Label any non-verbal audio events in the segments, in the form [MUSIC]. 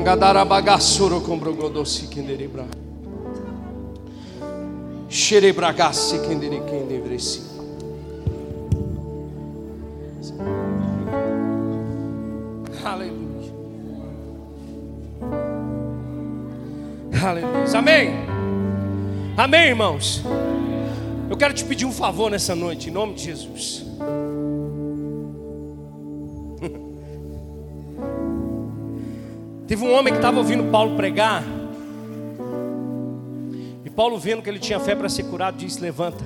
Angadara bagassuro com brogodosi kenderebra. Xerebragassi kendere kendevresi. Aleluia. Aleluia. Amém. Amém, irmãos. Eu quero te pedir um favor nessa noite, em nome de Jesus. Teve um homem que estava ouvindo Paulo pregar. E Paulo, vendo que ele tinha fé para ser curado, disse: Levanta.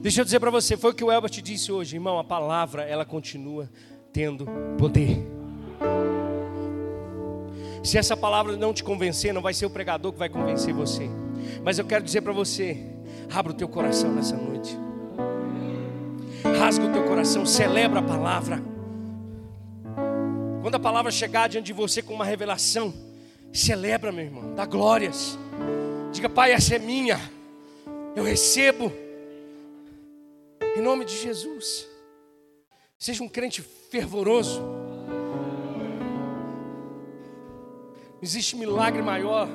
Deixa eu dizer para você, foi o que o Elbert disse hoje, irmão. A palavra, ela continua tendo poder. Se essa palavra não te convencer, não vai ser o pregador que vai convencer você. Mas eu quero dizer para você: abra o teu coração nessa noite. Rasga o teu coração, celebra a palavra. Quando a palavra chegar diante de você com uma revelação, celebra, meu irmão, dá glórias. Diga, Pai, essa é minha. Eu recebo. Em nome de Jesus. Seja um crente fervoroso. Não existe milagre maior,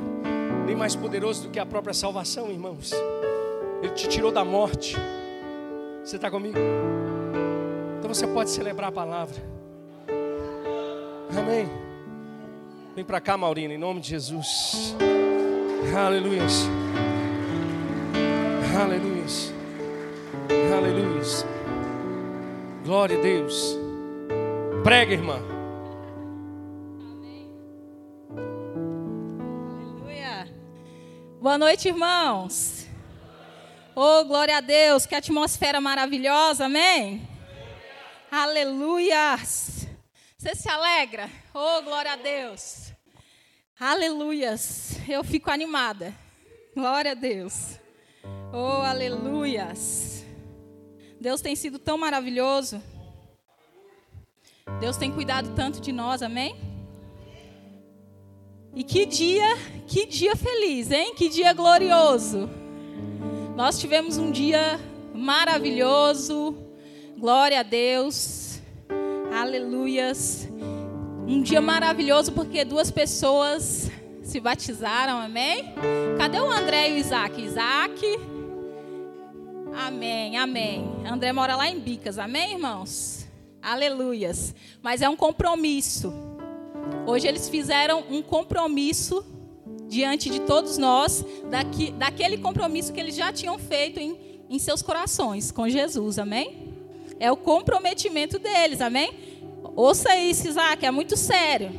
nem mais poderoso do que a própria salvação, irmãos. Ele te tirou da morte. Você está comigo? Então você pode celebrar a palavra. Amém. Vem para cá, Maurina, em nome de Jesus. Aleluia. Aleluia. Aleluia. Glória a Deus. Prega, irmã. Aleluia. Boa noite, irmãos. Oh, glória a Deus, que atmosfera maravilhosa, amém? Aleluia. Você se alegra? Oh, glória a Deus. Aleluias. Eu fico animada. Glória a Deus. Oh, aleluias. Deus tem sido tão maravilhoso. Deus tem cuidado tanto de nós, amém? E que dia, que dia feliz, hein? Que dia glorioso. Nós tivemos um dia maravilhoso. Glória a Deus. Aleluias. Um dia maravilhoso porque duas pessoas se batizaram, amém? Cadê o André e o Isaac? Isaac. Amém, amém. André mora lá em Bicas, amém, irmãos? Aleluias. Mas é um compromisso. Hoje eles fizeram um compromisso diante de todos nós, daqui, daquele compromisso que eles já tinham feito em, em seus corações com Jesus, amém? É o comprometimento deles, amém? Ouça isso, Isaac, é muito sério.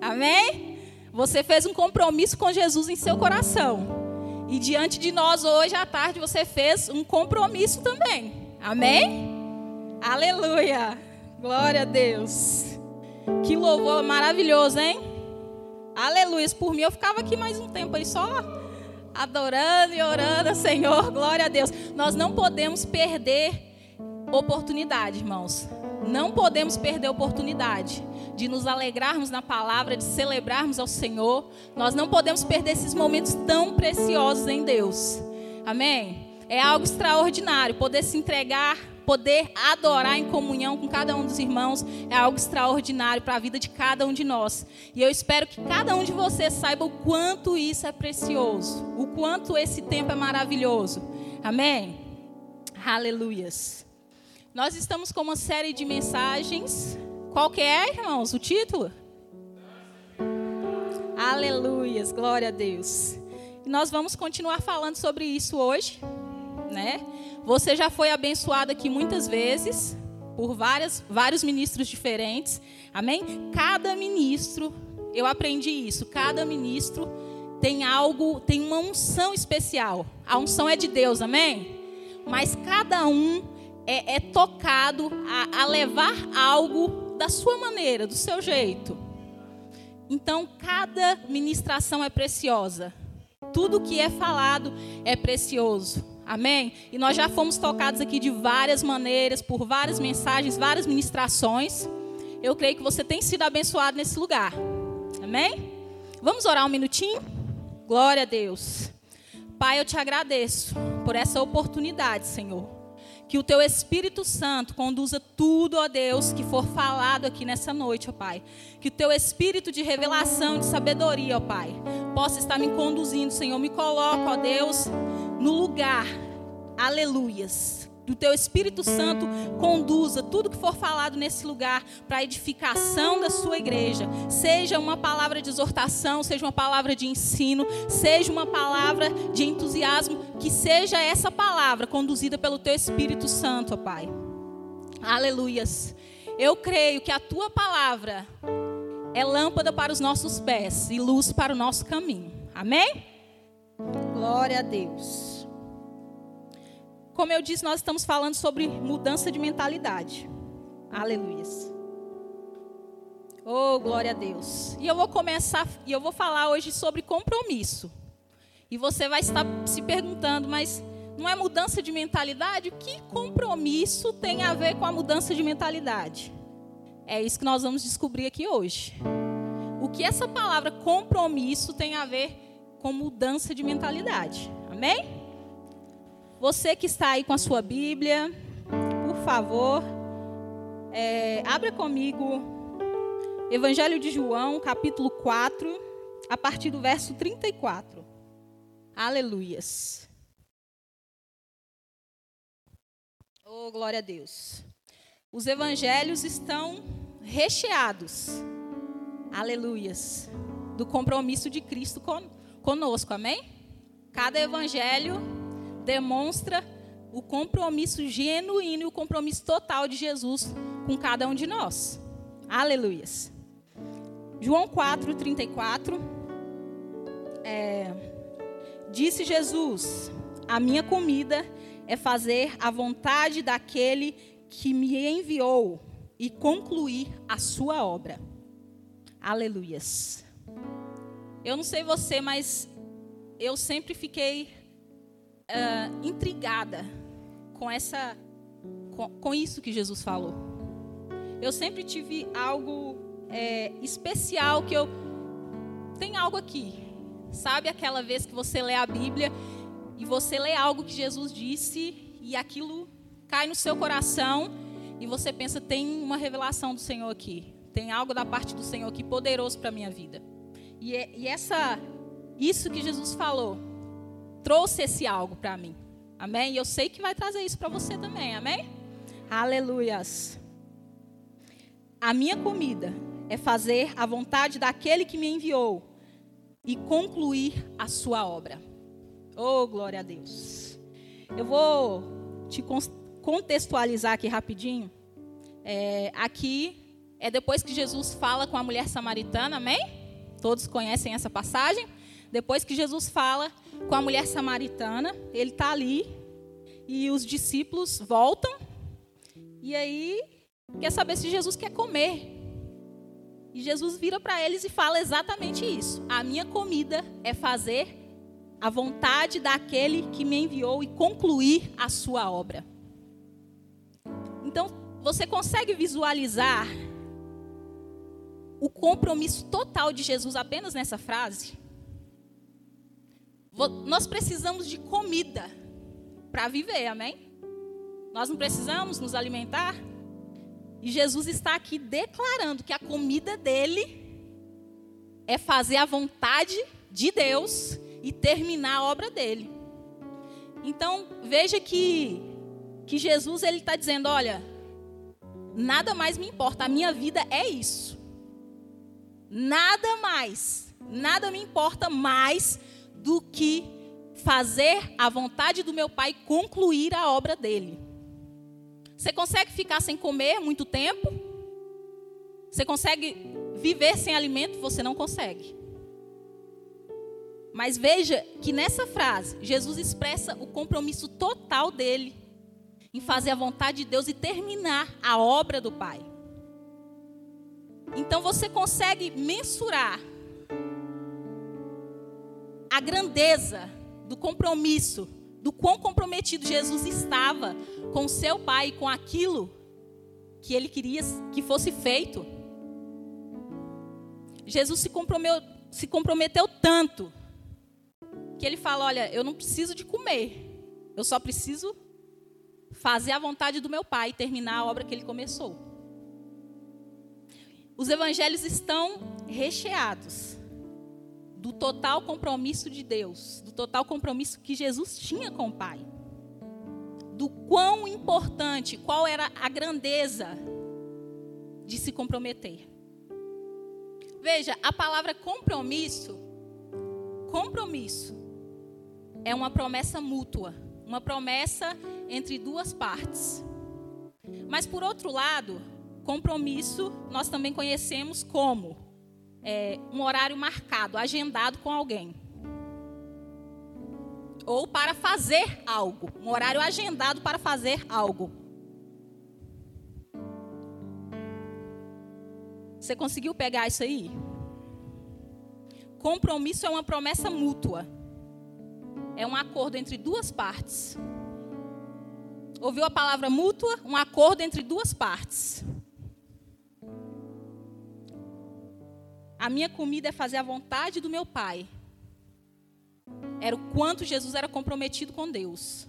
Amém? Você fez um compromisso com Jesus em seu coração. E diante de nós hoje à tarde você fez um compromisso também. Amém? Aleluia. Glória a Deus. Que louvor maravilhoso, hein? Aleluia. Por mim eu ficava aqui mais um tempo aí só adorando e orando, Senhor. Glória a Deus. Nós não podemos perder oportunidade, irmãos. Não podemos perder a oportunidade de nos alegrarmos na palavra, de celebrarmos ao Senhor. Nós não podemos perder esses momentos tão preciosos em Deus. Amém? É algo extraordinário poder se entregar, poder adorar em comunhão com cada um dos irmãos. É algo extraordinário para a vida de cada um de nós. E eu espero que cada um de vocês saiba o quanto isso é precioso, o quanto esse tempo é maravilhoso. Amém? Aleluias. Nós estamos com uma série de mensagens. Qual que é, irmãos, o título? Aleluias, glória a Deus. E nós vamos continuar falando sobre isso hoje, né? Você já foi abençoado aqui muitas vezes por várias, vários ministros diferentes. Amém? Cada ministro, eu aprendi isso, cada ministro tem algo, tem uma unção especial. A unção é de Deus, amém? Mas cada um é, é tocado a, a levar algo da sua maneira, do seu jeito. Então, cada ministração é preciosa. Tudo que é falado é precioso. Amém? E nós já fomos tocados aqui de várias maneiras, por várias mensagens, várias ministrações. Eu creio que você tem sido abençoado nesse lugar. Amém? Vamos orar um minutinho? Glória a Deus. Pai, eu te agradeço por essa oportunidade, Senhor Que o teu Espírito Santo conduza tudo, ó Deus, que for falado aqui nessa noite, ó Pai. Que o teu Espírito de revelação, de sabedoria, ó Pai, possa estar me conduzindo, Senhor. Me coloca, ó Deus, no lugar. Aleluias do teu Espírito Santo conduza tudo que for falado nesse lugar para a edificação da sua igreja. Seja uma palavra de exortação, seja uma palavra de ensino, seja uma palavra de entusiasmo, que seja essa palavra conduzida pelo teu Espírito Santo, ó Pai. Aleluias. Eu creio que a tua palavra é lâmpada para os nossos pés e luz para o nosso caminho. Amém? Glória a Deus. Como eu disse, nós estamos falando sobre mudança de mentalidade. Aleluia. Oh, glória a Deus. E eu vou começar, e eu vou falar hoje sobre compromisso. E você vai estar se perguntando, mas não é mudança de mentalidade? O que compromisso tem a ver com a mudança de mentalidade? É isso que nós vamos descobrir aqui hoje. O que essa palavra compromisso tem a ver com mudança de mentalidade? Amém? Você que está aí com a sua Bíblia, por favor, é, abra comigo Evangelho de João, capítulo 4, a partir do verso 34. Aleluias. Oh, glória a Deus. Os evangelhos estão recheados, aleluias, do compromisso de Cristo conosco, amém? Cada evangelho demonstra o compromisso genuíno e o compromisso total de Jesus com cada um de nós. Aleluias. João 4, 34. É, disse Jesus: A minha comida é fazer a vontade daquele que me enviou e concluir a sua obra. Aleluias. Eu não sei você, mas eu sempre fiquei uh, intrigada com essa, com, com, isso que Jesus falou. Eu sempre tive algo é, especial que eu tem algo aqui. Sabe aquela vez que você lê a Bíblia e você lê algo que Jesus disse e aquilo cai no seu coração e você pensa tem uma revelação do Senhor aqui, tem algo da parte do Senhor aqui poderoso para minha vida. E, é, e essa isso que Jesus falou trouxe esse algo para mim. Amém? E eu sei que vai trazer isso para você também. Amém? Aleluias. A minha comida é fazer a vontade daquele que me enviou e concluir a sua obra. Oh, glória a Deus. Eu vou te contextualizar aqui rapidinho. É, aqui é depois que Jesus fala com a mulher samaritana, amém? Todos conhecem essa passagem? Depois que Jesus fala com a mulher samaritana, ele está ali e os discípulos voltam e aí quer saber se Jesus quer comer. E Jesus vira para eles e fala exatamente isso: A minha comida é fazer a vontade daquele que me enviou e concluir a sua obra. Então, você consegue visualizar o compromisso total de Jesus apenas nessa frase? Nós precisamos de comida para viver, amém? Nós não precisamos nos alimentar? E Jesus está aqui declarando que a comida dele é fazer a vontade de Deus e terminar a obra dele. Então, veja que, que Jesus ele está dizendo: olha, nada mais me importa, a minha vida é isso. Nada mais, nada me importa mais do que fazer a vontade do meu Pai concluir a obra dele. Você consegue ficar sem comer muito tempo? Você consegue viver sem alimento? Você não consegue. Mas veja que nessa frase, Jesus expressa o compromisso total dele em fazer a vontade de Deus e terminar a obra do Pai. Então você consegue mensurar a grandeza do compromisso, do quão comprometido Jesus estava com seu pai, com aquilo que ele queria que fosse feito. Jesus se comprometeu, se comprometeu tanto que ele fala: Olha, eu não preciso de comer, eu só preciso fazer a vontade do meu Pai, terminar a obra que ele começou. Os evangelhos estão recheados do total compromisso de Deus, do total compromisso que Jesus tinha com o Pai. Do quão importante, qual era a grandeza de se comprometer. Veja, a palavra compromisso, compromisso, é uma promessa mútua, uma promessa entre duas partes. Mas, por outro lado, compromisso nós também conhecemos como é, um horário marcado, agendado com alguém. Ou para fazer algo, um horário agendado para fazer algo. Você conseguiu pegar isso aí? Compromisso é uma promessa mútua. É um acordo entre duas partes. Ouviu a palavra mútua? Um acordo entre duas partes. A minha comida é fazer a vontade do meu Pai. Era o quanto Jesus era comprometido com Deus.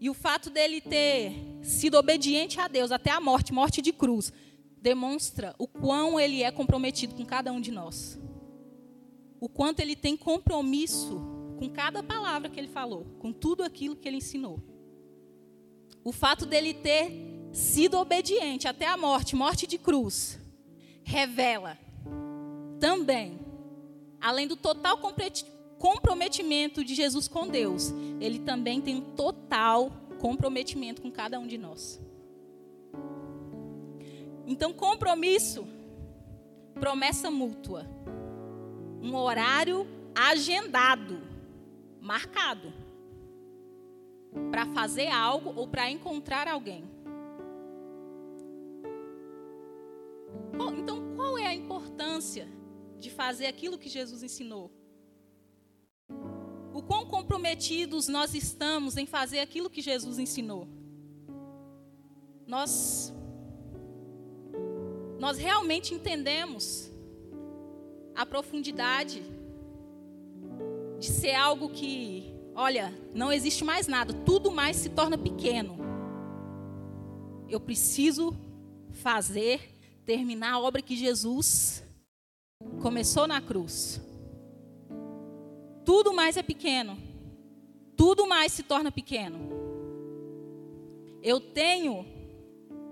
E o fato dele ter sido obediente a Deus até a morte, morte de cruz, demonstra o quão ele é comprometido com cada um de nós. O quanto ele tem compromisso com cada palavra que ele falou, com tudo aquilo que ele ensinou. O fato dele ter sido obediente até a morte, morte de cruz, revela também, além do total comprometimento de Jesus com Deus, ele também tem um total comprometimento com cada um de nós. Então, compromisso, promessa mútua, um horário agendado, marcado, para fazer algo ou para encontrar alguém. Então, qual é a importância de fazer aquilo que Jesus ensinou? O quão comprometidos nós estamos em fazer aquilo que Jesus ensinou? Nós nós realmente entendemos a profundidade de ser algo que, olha, não existe mais nada, tudo mais se torna pequeno. Eu preciso fazer terminar a obra que Jesus começou na cruz. Tudo mais é pequeno. Tudo mais se torna pequeno. Eu tenho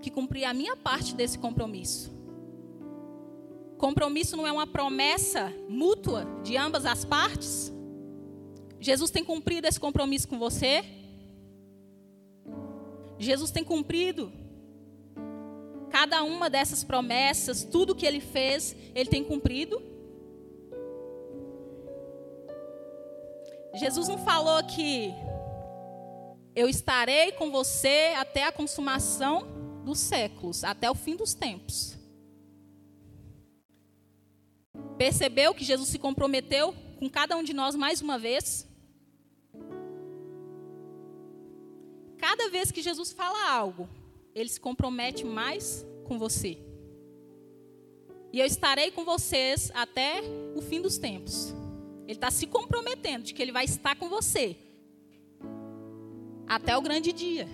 que cumprir a minha parte desse compromisso. Compromisso não é uma promessa mútua de ambas as partes? Jesus tem cumprido esse compromisso com você? Jesus tem cumprido Cada uma dessas promessas, tudo que ele fez, ele tem cumprido. Jesus não falou que eu estarei com você até a consumação dos séculos, até o fim dos tempos. Percebeu que Jesus se comprometeu com cada um de nós mais uma vez? Cada vez que Jesus fala algo, ele se compromete mais com você. E eu estarei com vocês até o fim dos tempos. Ele está se comprometendo de que ele vai estar com você até o grande dia.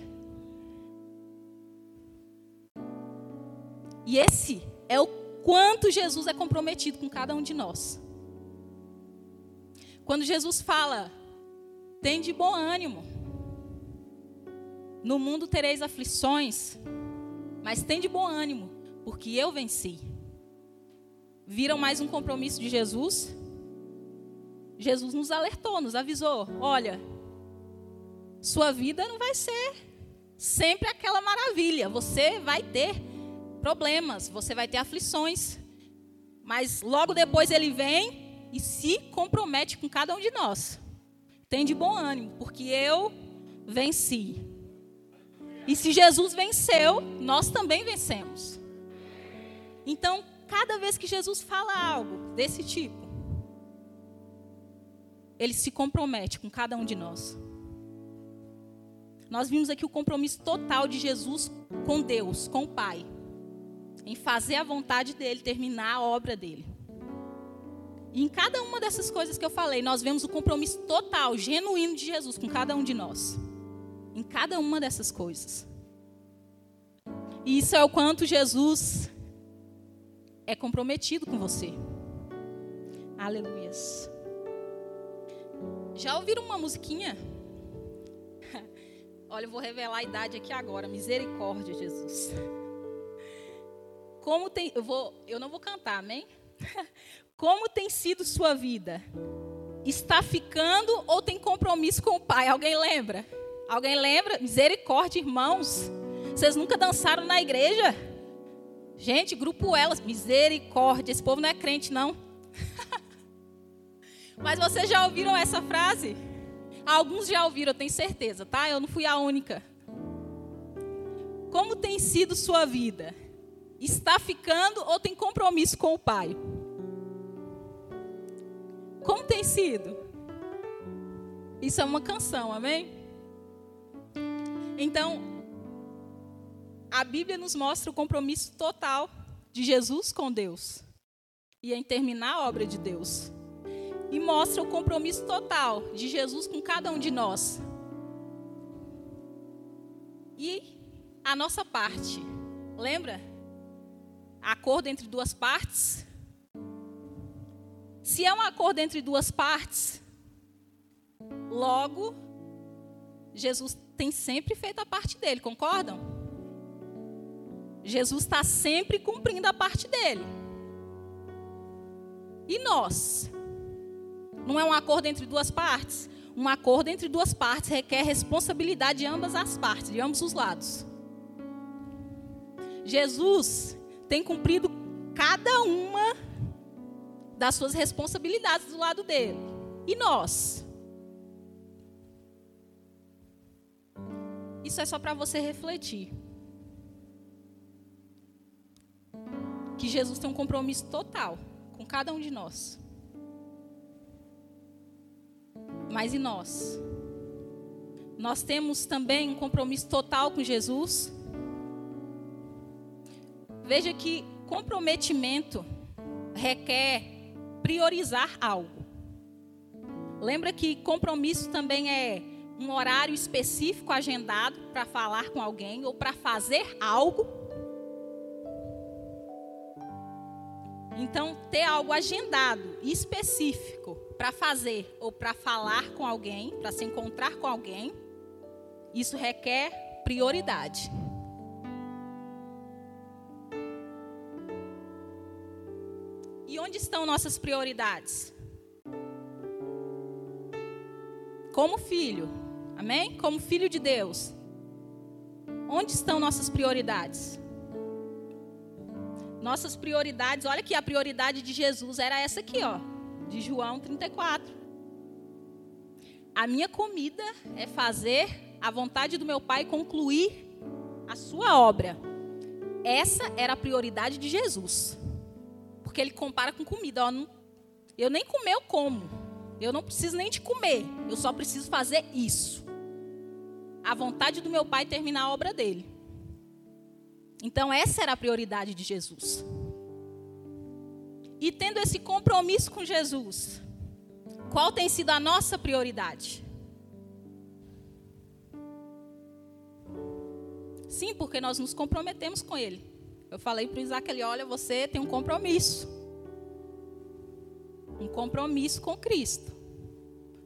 E esse é o quanto Jesus é comprometido com cada um de nós. Quando Jesus fala, tem de bom ânimo. No mundo tereis aflições, mas tem de bom ânimo, porque eu venci. Viram mais um compromisso de Jesus? Jesus nos alertou, nos avisou: olha, sua vida não vai ser sempre aquela maravilha. Você vai ter problemas, você vai ter aflições. Mas logo depois ele vem e se compromete com cada um de nós. Tem de bom ânimo, porque eu venci. E se Jesus venceu, nós também vencemos. Então, cada vez que Jesus fala algo desse tipo, ele se compromete com cada um de nós. Nós vimos aqui o compromisso total de Jesus com Deus, com o Pai, em fazer a vontade dele, terminar a obra dele. E em cada uma dessas coisas que eu falei, nós vemos o compromisso total, genuíno de Jesus com cada um de nós. Em cada uma dessas coisas. E isso é o quanto Jesus é comprometido com você. Aleluias. Já ouviram uma musiquinha? [LAUGHS] Olha, eu vou revelar a idade aqui agora. Misericórdia, Jesus. Como tem, eu vou, eu não vou cantar, amém? [LAUGHS] Como tem sido sua vida? Está ficando ou tem compromisso com o Pai? Alguém lembra? Alguém lembra? Misericórdia, irmãos. Vocês nunca dançaram na igreja? Gente, grupo elas, misericórdia. Esse povo não é crente, não. [LAUGHS] Mas vocês já ouviram essa frase? Alguns já ouviram, eu tenho certeza, tá? Eu não fui a única. Como tem sido sua vida? Está ficando ou tem compromisso com o Pai? Como tem sido? Isso é uma canção, amém? Então, a Bíblia nos mostra o compromisso total de Jesus com Deus e em terminar a obra de Deus. E mostra o compromisso total de Jesus com cada um de nós. E a nossa parte, lembra? Acordo entre duas partes. Se é um acordo entre duas partes, logo, Jesus tem sempre feito a parte dele, concordam? Jesus está sempre cumprindo a parte dele. E nós? Não é um acordo entre duas partes? Um acordo entre duas partes requer responsabilidade de ambas as partes, de ambos os lados. Jesus tem cumprido cada uma das suas responsabilidades do lado dele. E nós? Isso é só para você refletir. Que Jesus tem um compromisso total com cada um de nós. Mas e nós? Nós temos também um compromisso total com Jesus. Veja que comprometimento requer priorizar algo. Lembra que compromisso também é um horário específico agendado para falar com alguém ou para fazer algo. Então, ter algo agendado específico para fazer ou para falar com alguém, para se encontrar com alguém, isso requer prioridade. E onde estão nossas prioridades? Como filho, amém? Como filho de Deus. Onde estão nossas prioridades? Nossas prioridades, olha que a prioridade de Jesus era essa aqui, ó de João 34. A minha comida é fazer a vontade do meu Pai concluir a sua obra. Essa era a prioridade de Jesus. Porque ele compara com comida. Ó, não, eu nem comer, eu como. Eu não preciso nem de comer. Eu só preciso fazer isso. A vontade do meu Pai terminar a obra dele. Então, essa era a prioridade de Jesus. E tendo esse compromisso com Jesus, qual tem sido a nossa prioridade? Sim, porque nós nos comprometemos com Ele. Eu falei para o Isaac ali: olha, você tem um compromisso. Um compromisso com Cristo.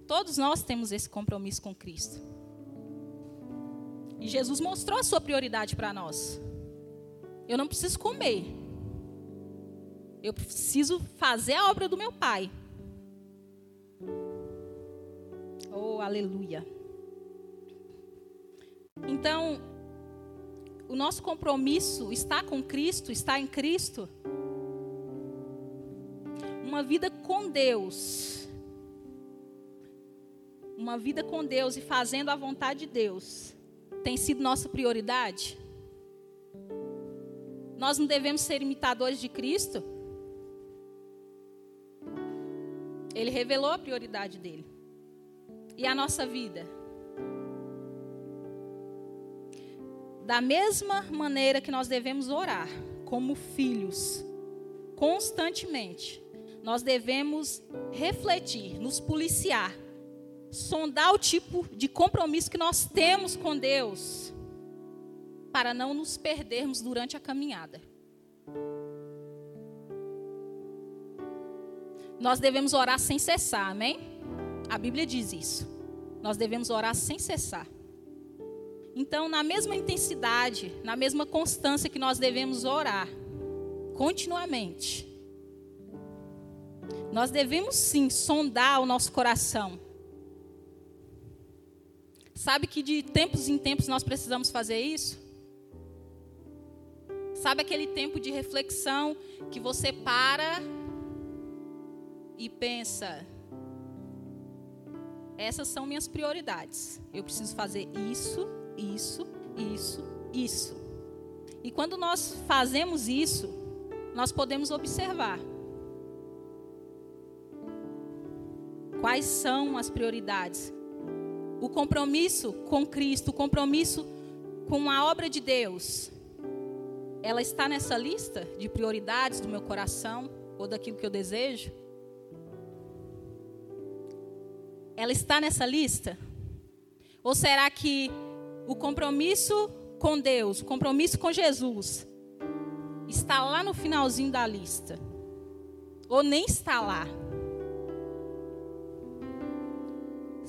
Todos nós temos esse compromisso com Cristo. E Jesus mostrou a sua prioridade para nós. Eu não preciso comer, eu preciso fazer a obra do meu pai. Oh, aleluia. Então, o nosso compromisso está com Cristo, está em Cristo. Uma vida com Deus. Uma vida com Deus e fazendo a vontade de Deus tem sido nossa prioridade. Nós não devemos ser imitadores de Cristo. Ele revelou a prioridade dele. E a nossa vida? Da mesma maneira que nós devemos orar, como filhos, constantemente, nós devemos refletir, nos policiar sondar o tipo de compromisso que nós temos com Deus, para não nos perdermos durante a caminhada. Nós devemos orar sem cessar, amém? A Bíblia diz isso. Nós devemos orar sem cessar. Então, na mesma intensidade, na mesma constância que nós devemos orar, continuamente, nós devemos sim sondar o nosso coração. Sabe que de tempos em tempos nós precisamos fazer isso? Sabe aquele tempo de reflexão que você para e pensa: essas são minhas prioridades. Eu preciso fazer isso, isso, isso, isso. E quando nós fazemos isso, nós podemos observar quais são as prioridades. O compromisso com Cristo, o compromisso com a obra de Deus, ela está nessa lista de prioridades do meu coração ou daquilo que eu desejo? ela está nessa lista? Ou será que o compromisso com Deus, o compromisso com Jesus, está lá no finalzinho da lista? Ou nem está lá?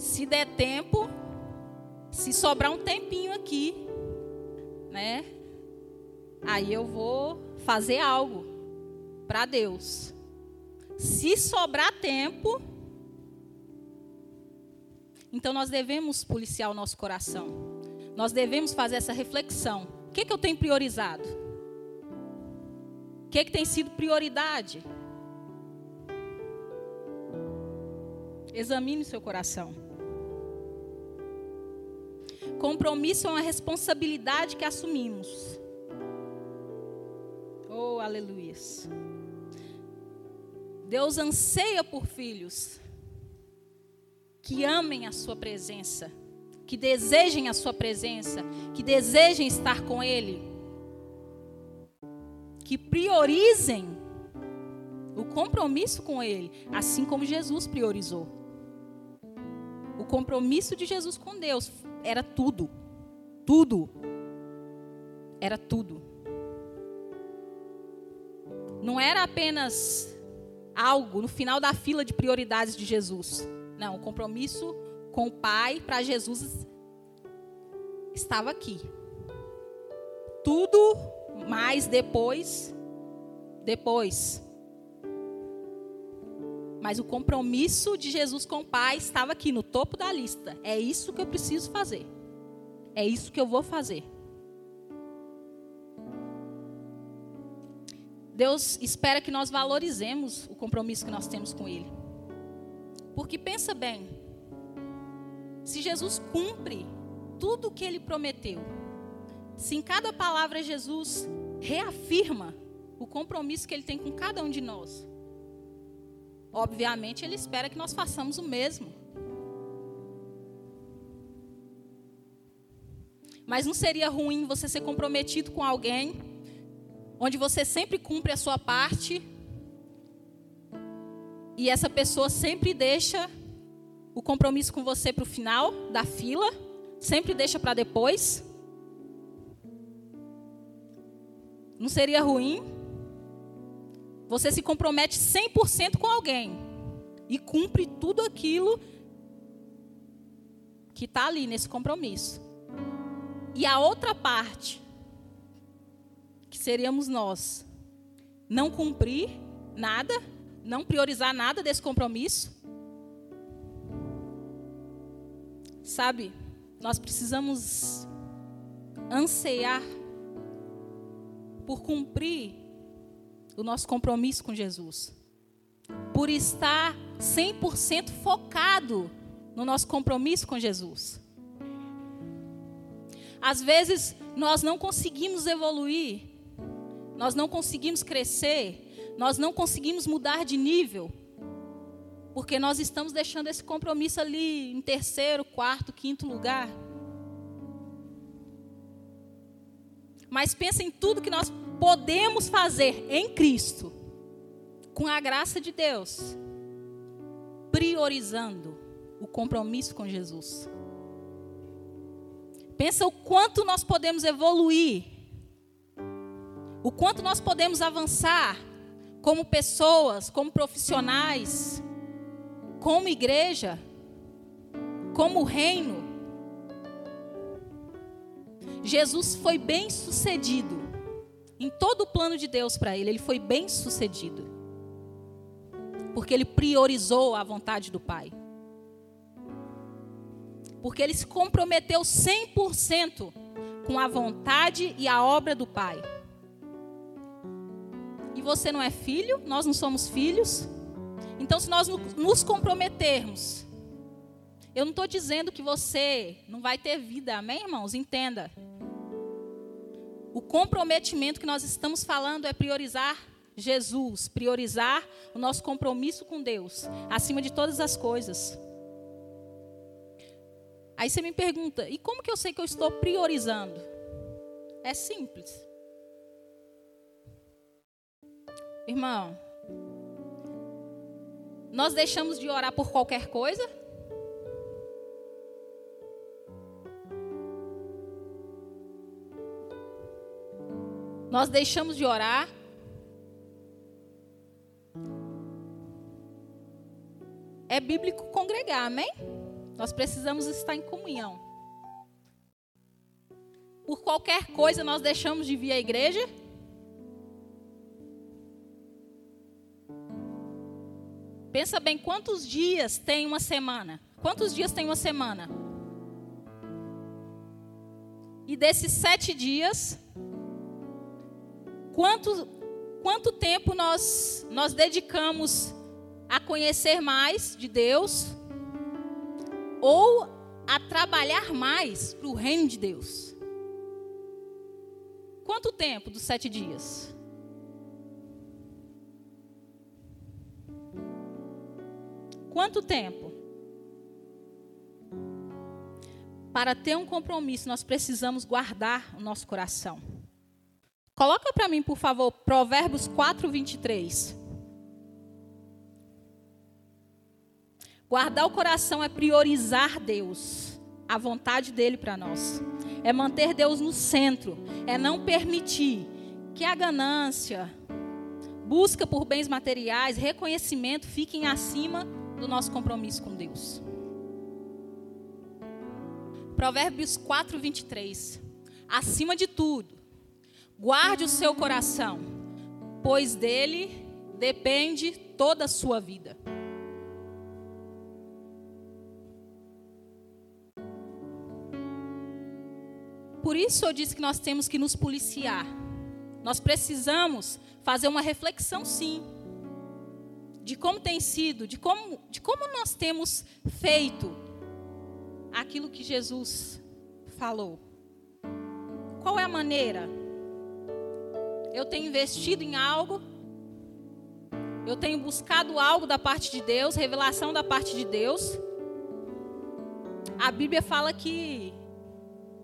Se der tempo, se sobrar um tempinho aqui, né? Aí eu vou fazer algo para Deus. Se sobrar tempo, então nós devemos policiar o nosso coração. Nós devemos fazer essa reflexão. O que, que eu tenho priorizado? O que, que tem sido prioridade? Examine o seu coração. Compromisso é uma responsabilidade que assumimos. Oh, aleluia. Deus anseia por filhos que amem a sua presença, que desejem a sua presença, que desejem estar com Ele, que priorizem o compromisso com Ele, assim como Jesus priorizou. O compromisso de Jesus com Deus era tudo, tudo, era tudo. Não era apenas algo no final da fila de prioridades de Jesus. Não, o compromisso com o Pai para Jesus estava aqui. Tudo mais depois, depois. Mas o compromisso de Jesus com o Pai estava aqui no topo da lista. É isso que eu preciso fazer. É isso que eu vou fazer. Deus espera que nós valorizemos o compromisso que nós temos com Ele. Porque pensa bem, se Jesus cumpre tudo o que ele prometeu, se em cada palavra Jesus reafirma o compromisso que ele tem com cada um de nós, obviamente ele espera que nós façamos o mesmo. Mas não seria ruim você ser comprometido com alguém, onde você sempre cumpre a sua parte e essa pessoa sempre deixa o compromisso com você para o final da fila, sempre deixa para depois. Não seria ruim? Você se compromete 100% com alguém e cumpre tudo aquilo que está ali nesse compromisso. E a outra parte, que seríamos nós, não cumprir nada não priorizar nada desse compromisso. Sabe, nós precisamos anseiar por cumprir o nosso compromisso com Jesus, por estar 100% focado no nosso compromisso com Jesus. Às vezes nós não conseguimos evoluir, nós não conseguimos crescer nós não conseguimos mudar de nível, porque nós estamos deixando esse compromisso ali em terceiro, quarto, quinto lugar. Mas pensa em tudo que nós podemos fazer em Cristo, com a graça de Deus, priorizando o compromisso com Jesus. Pensa o quanto nós podemos evoluir, o quanto nós podemos avançar como pessoas, como profissionais, como igreja, como reino. Jesus foi bem sucedido em todo o plano de Deus para ele, ele foi bem sucedido. Porque ele priorizou a vontade do Pai. Porque ele se comprometeu 100% com a vontade e a obra do Pai. E você não é filho, nós não somos filhos. Então, se nós nos comprometermos, eu não estou dizendo que você não vai ter vida, amém, irmãos? Entenda. O comprometimento que nós estamos falando é priorizar Jesus, priorizar o nosso compromisso com Deus, acima de todas as coisas. Aí você me pergunta, e como que eu sei que eu estou priorizando? É simples. Irmão, nós deixamos de orar por qualquer coisa? Nós deixamos de orar. É bíblico congregar, amém? Nós precisamos estar em comunhão. Por qualquer coisa nós deixamos de vir à igreja? Pensa bem, quantos dias tem uma semana? Quantos dias tem uma semana? E desses sete dias, Quanto, quanto tempo nós, nós dedicamos a conhecer mais de Deus ou a trabalhar mais para o reino de Deus? Quanto tempo dos sete dias? Quanto tempo? Para ter um compromisso, nós precisamos guardar o nosso coração. Coloca para mim, por favor, Provérbios 4, 23. Guardar o coração é priorizar Deus, a vontade dele para nós. É manter Deus no centro, é não permitir que a ganância, busca por bens materiais, reconhecimento fiquem acima do nosso compromisso com Deus. Provérbios 4, 23. Acima de tudo, Guarde o seu coração, pois dele depende toda a sua vida. Por isso eu disse que nós temos que nos policiar. Nós precisamos fazer uma reflexão, sim, de como tem sido, de como, de como nós temos feito aquilo que Jesus falou. Qual é a maneira? Eu tenho investido em algo, eu tenho buscado algo da parte de Deus, revelação da parte de Deus. A Bíblia fala que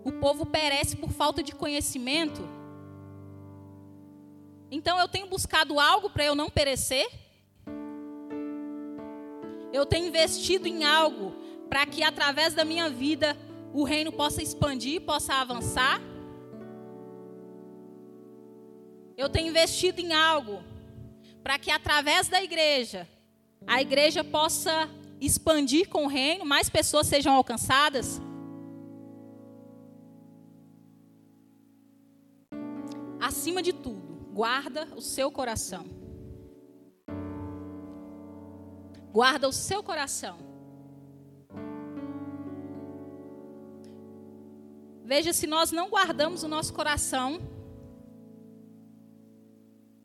o povo perece por falta de conhecimento. Então eu tenho buscado algo para eu não perecer? Eu tenho investido em algo para que através da minha vida o reino possa expandir, possa avançar? Eu tenho investido em algo para que através da igreja a igreja possa expandir com o reino, mais pessoas sejam alcançadas. Acima de tudo, guarda o seu coração. Guarda o seu coração. Veja se nós não guardamos o nosso coração,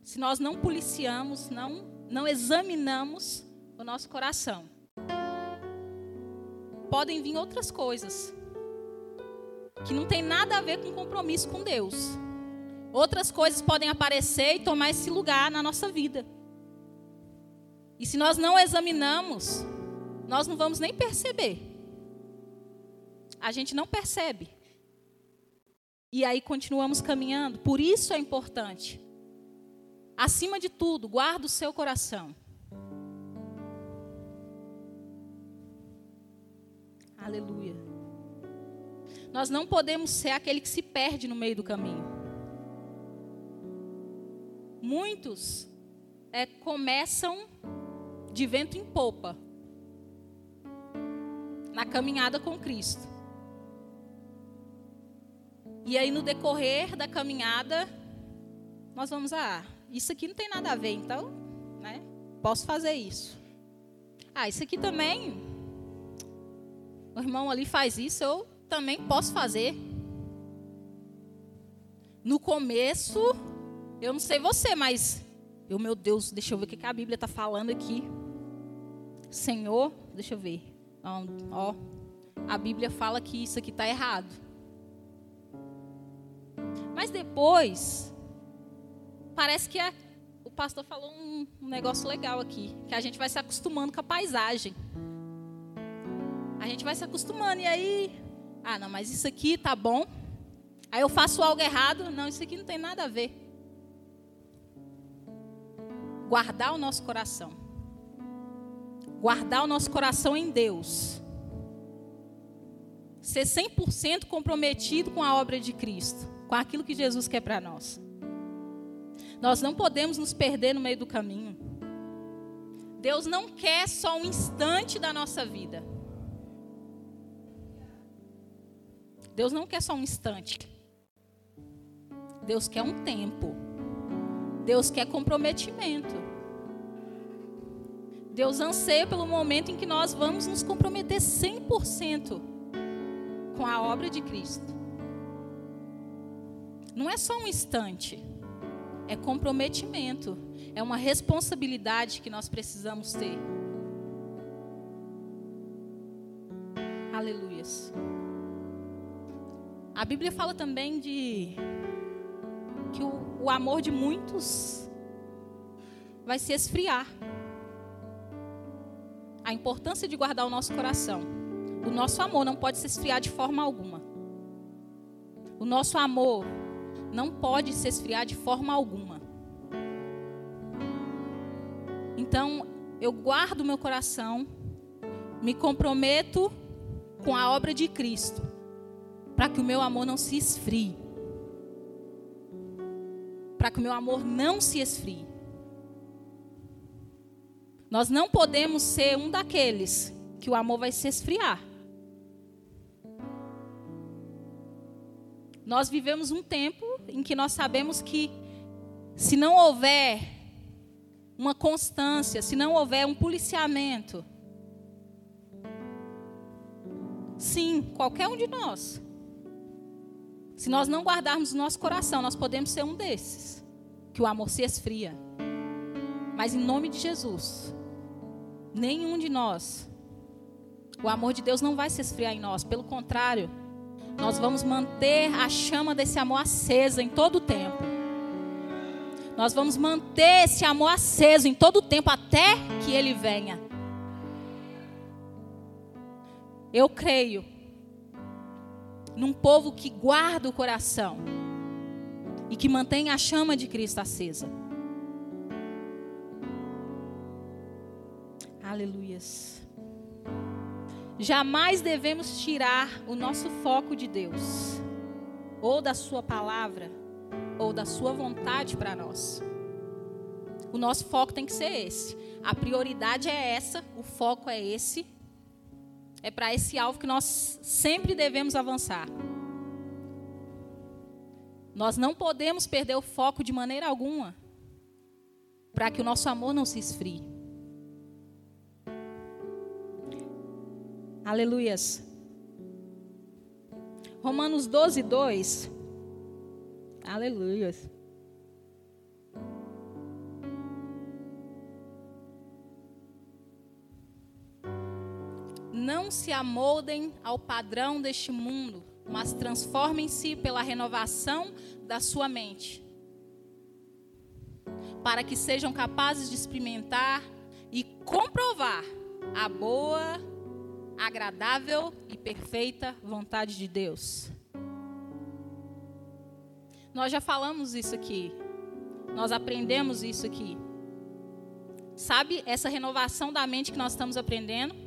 se nós não policiamos, não, não examinamos o nosso coração. Podem vir outras coisas que não tem nada a ver com compromisso com Deus. Outras coisas podem aparecer e tomar esse lugar na nossa vida. E se nós não examinamos, nós não vamos nem perceber. A gente não percebe. E aí continuamos caminhando. Por isso é importante Acima de tudo, guarda o seu coração. Aleluia. Nós não podemos ser aquele que se perde no meio do caminho. Muitos é, começam de vento em popa na caminhada com Cristo. E aí, no decorrer da caminhada, nós vamos, ah, isso aqui não tem nada a ver, então, né? Posso fazer isso. Ah, isso aqui também, o irmão ali faz isso, eu também posso fazer. No começo, eu não sei você, mas eu, meu Deus, deixa eu ver o que a Bíblia está falando aqui. Senhor, deixa eu ver. Ó, a Bíblia fala que isso aqui está errado. Mas depois, parece que a, o pastor falou um, um negócio legal aqui, que a gente vai se acostumando com a paisagem. A gente vai se acostumando e aí, ah, não, mas isso aqui tá bom. Aí eu faço algo errado, não, isso aqui não tem nada a ver. Guardar o nosso coração. Guardar o nosso coração em Deus. Ser 100% comprometido com a obra de Cristo com aquilo que Jesus quer para nós. Nós não podemos nos perder no meio do caminho. Deus não quer só um instante da nossa vida. Deus não quer só um instante. Deus quer um tempo. Deus quer comprometimento. Deus anseia pelo momento em que nós vamos nos comprometer 100% com a obra de Cristo. Não é só um instante, é comprometimento, é uma responsabilidade que nós precisamos ter. Aleluias. A Bíblia fala também de que o, o amor de muitos vai se esfriar. A importância de guardar o nosso coração. O nosso amor não pode se esfriar de forma alguma. O nosso amor não pode se esfriar de forma alguma. Então, eu guardo meu coração, me comprometo com a obra de Cristo, para que o meu amor não se esfrie. Para que o meu amor não se esfrie. Nós não podemos ser um daqueles que o amor vai se esfriar. Nós vivemos um tempo em que nós sabemos que se não houver uma constância, se não houver um policiamento, sim, qualquer um de nós, se nós não guardarmos o nosso coração, nós podemos ser um desses, que o amor se esfria. Mas em nome de Jesus, nenhum de nós, o amor de Deus não vai se esfriar em nós, pelo contrário, nós vamos manter a chama desse amor acesa em todo o tempo. Nós vamos manter esse amor aceso em todo o tempo até que ele venha. Eu creio num povo que guarda o coração e que mantém a chama de Cristo acesa. Aleluias. Jamais devemos tirar o nosso foco de Deus, ou da Sua palavra, ou da Sua vontade para nós. O nosso foco tem que ser esse. A prioridade é essa, o foco é esse. É para esse alvo que nós sempre devemos avançar. Nós não podemos perder o foco de maneira alguma, para que o nosso amor não se esfrie. Aleluias. Romanos 12, 2. Aleluias. Não se amoldem ao padrão deste mundo, mas transformem-se pela renovação da sua mente, para que sejam capazes de experimentar e comprovar a boa, agradável e perfeita vontade de Deus. Nós já falamos isso aqui. Nós aprendemos isso aqui. Sabe essa renovação da mente que nós estamos aprendendo?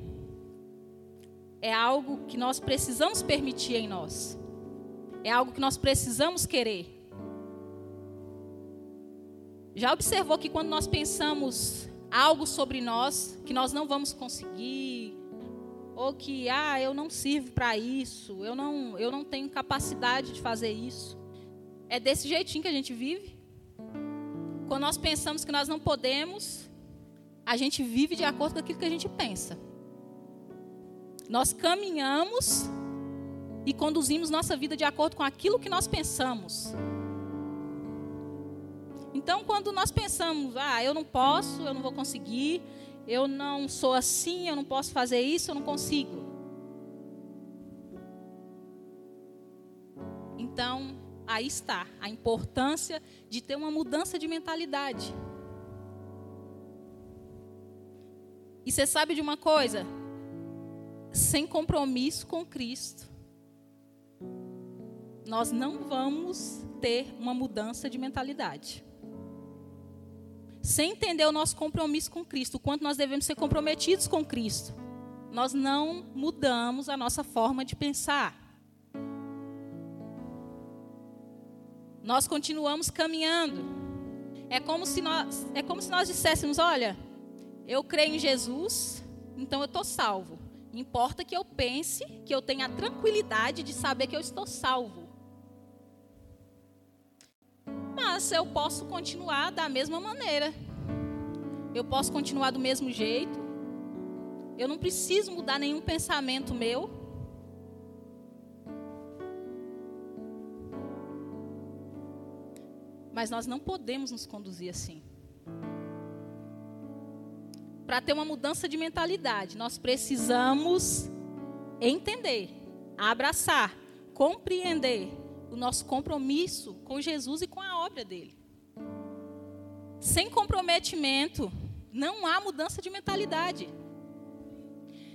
é algo que nós precisamos permitir em nós. É algo que nós precisamos querer. Já observou que quando nós pensamos algo sobre nós que nós não vamos conseguir, ou que ah, eu não sirvo para isso, eu não, eu não tenho capacidade de fazer isso. É desse jeitinho que a gente vive. Quando nós pensamos que nós não podemos, a gente vive de acordo com aquilo que a gente pensa. Nós caminhamos e conduzimos nossa vida de acordo com aquilo que nós pensamos. Então, quando nós pensamos, ah, eu não posso, eu não vou conseguir, eu não sou assim, eu não posso fazer isso, eu não consigo. Então, aí está a importância de ter uma mudança de mentalidade. E você sabe de uma coisa? Sem compromisso com Cristo, nós não vamos ter uma mudança de mentalidade sem entender o nosso compromisso com Cristo, o quanto nós devemos ser comprometidos com Cristo, nós não mudamos a nossa forma de pensar. Nós continuamos caminhando. É como se nós, é como se nós disséssemos: olha, eu creio em Jesus, então eu estou salvo. Importa que eu pense, que eu tenha a tranquilidade de saber que eu estou salvo. Mas eu posso continuar da mesma maneira. Eu posso continuar do mesmo jeito. Eu não preciso mudar nenhum pensamento meu. Mas nós não podemos nos conduzir assim. Para ter uma mudança de mentalidade, nós precisamos entender, abraçar, compreender o nosso compromisso com Jesus e com a obra dele. Sem comprometimento, não há mudança de mentalidade.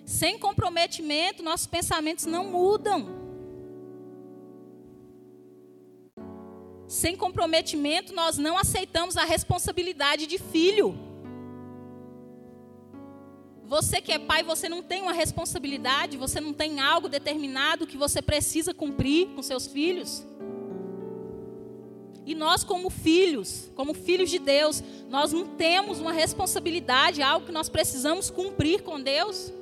Sem comprometimento, nossos pensamentos não mudam. Sem comprometimento, nós não aceitamos a responsabilidade de filho. Você que é pai, você não tem uma responsabilidade, você não tem algo determinado que você precisa cumprir com seus filhos. E nós, como filhos, como filhos de Deus, nós não temos uma responsabilidade, algo que nós precisamos cumprir com Deus.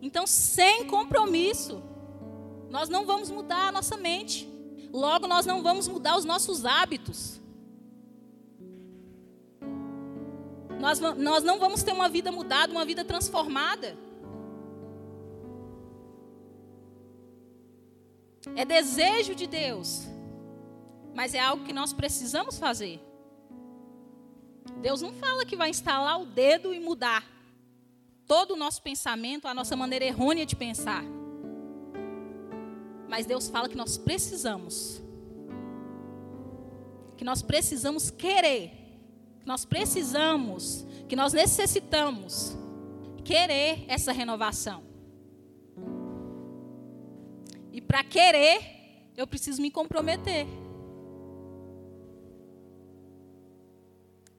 Então, sem compromisso, nós não vamos mudar a nossa mente. Logo, nós não vamos mudar os nossos hábitos. Nós, nós não vamos ter uma vida mudada, uma vida transformada. É desejo de Deus, mas é algo que nós precisamos fazer. Deus não fala que vai instalar o dedo e mudar todo o nosso pensamento, a nossa maneira errônea de pensar. Mas Deus fala que nós precisamos. Que nós precisamos querer que nós precisamos, que nós necessitamos querer essa renovação. E para querer, eu preciso me comprometer.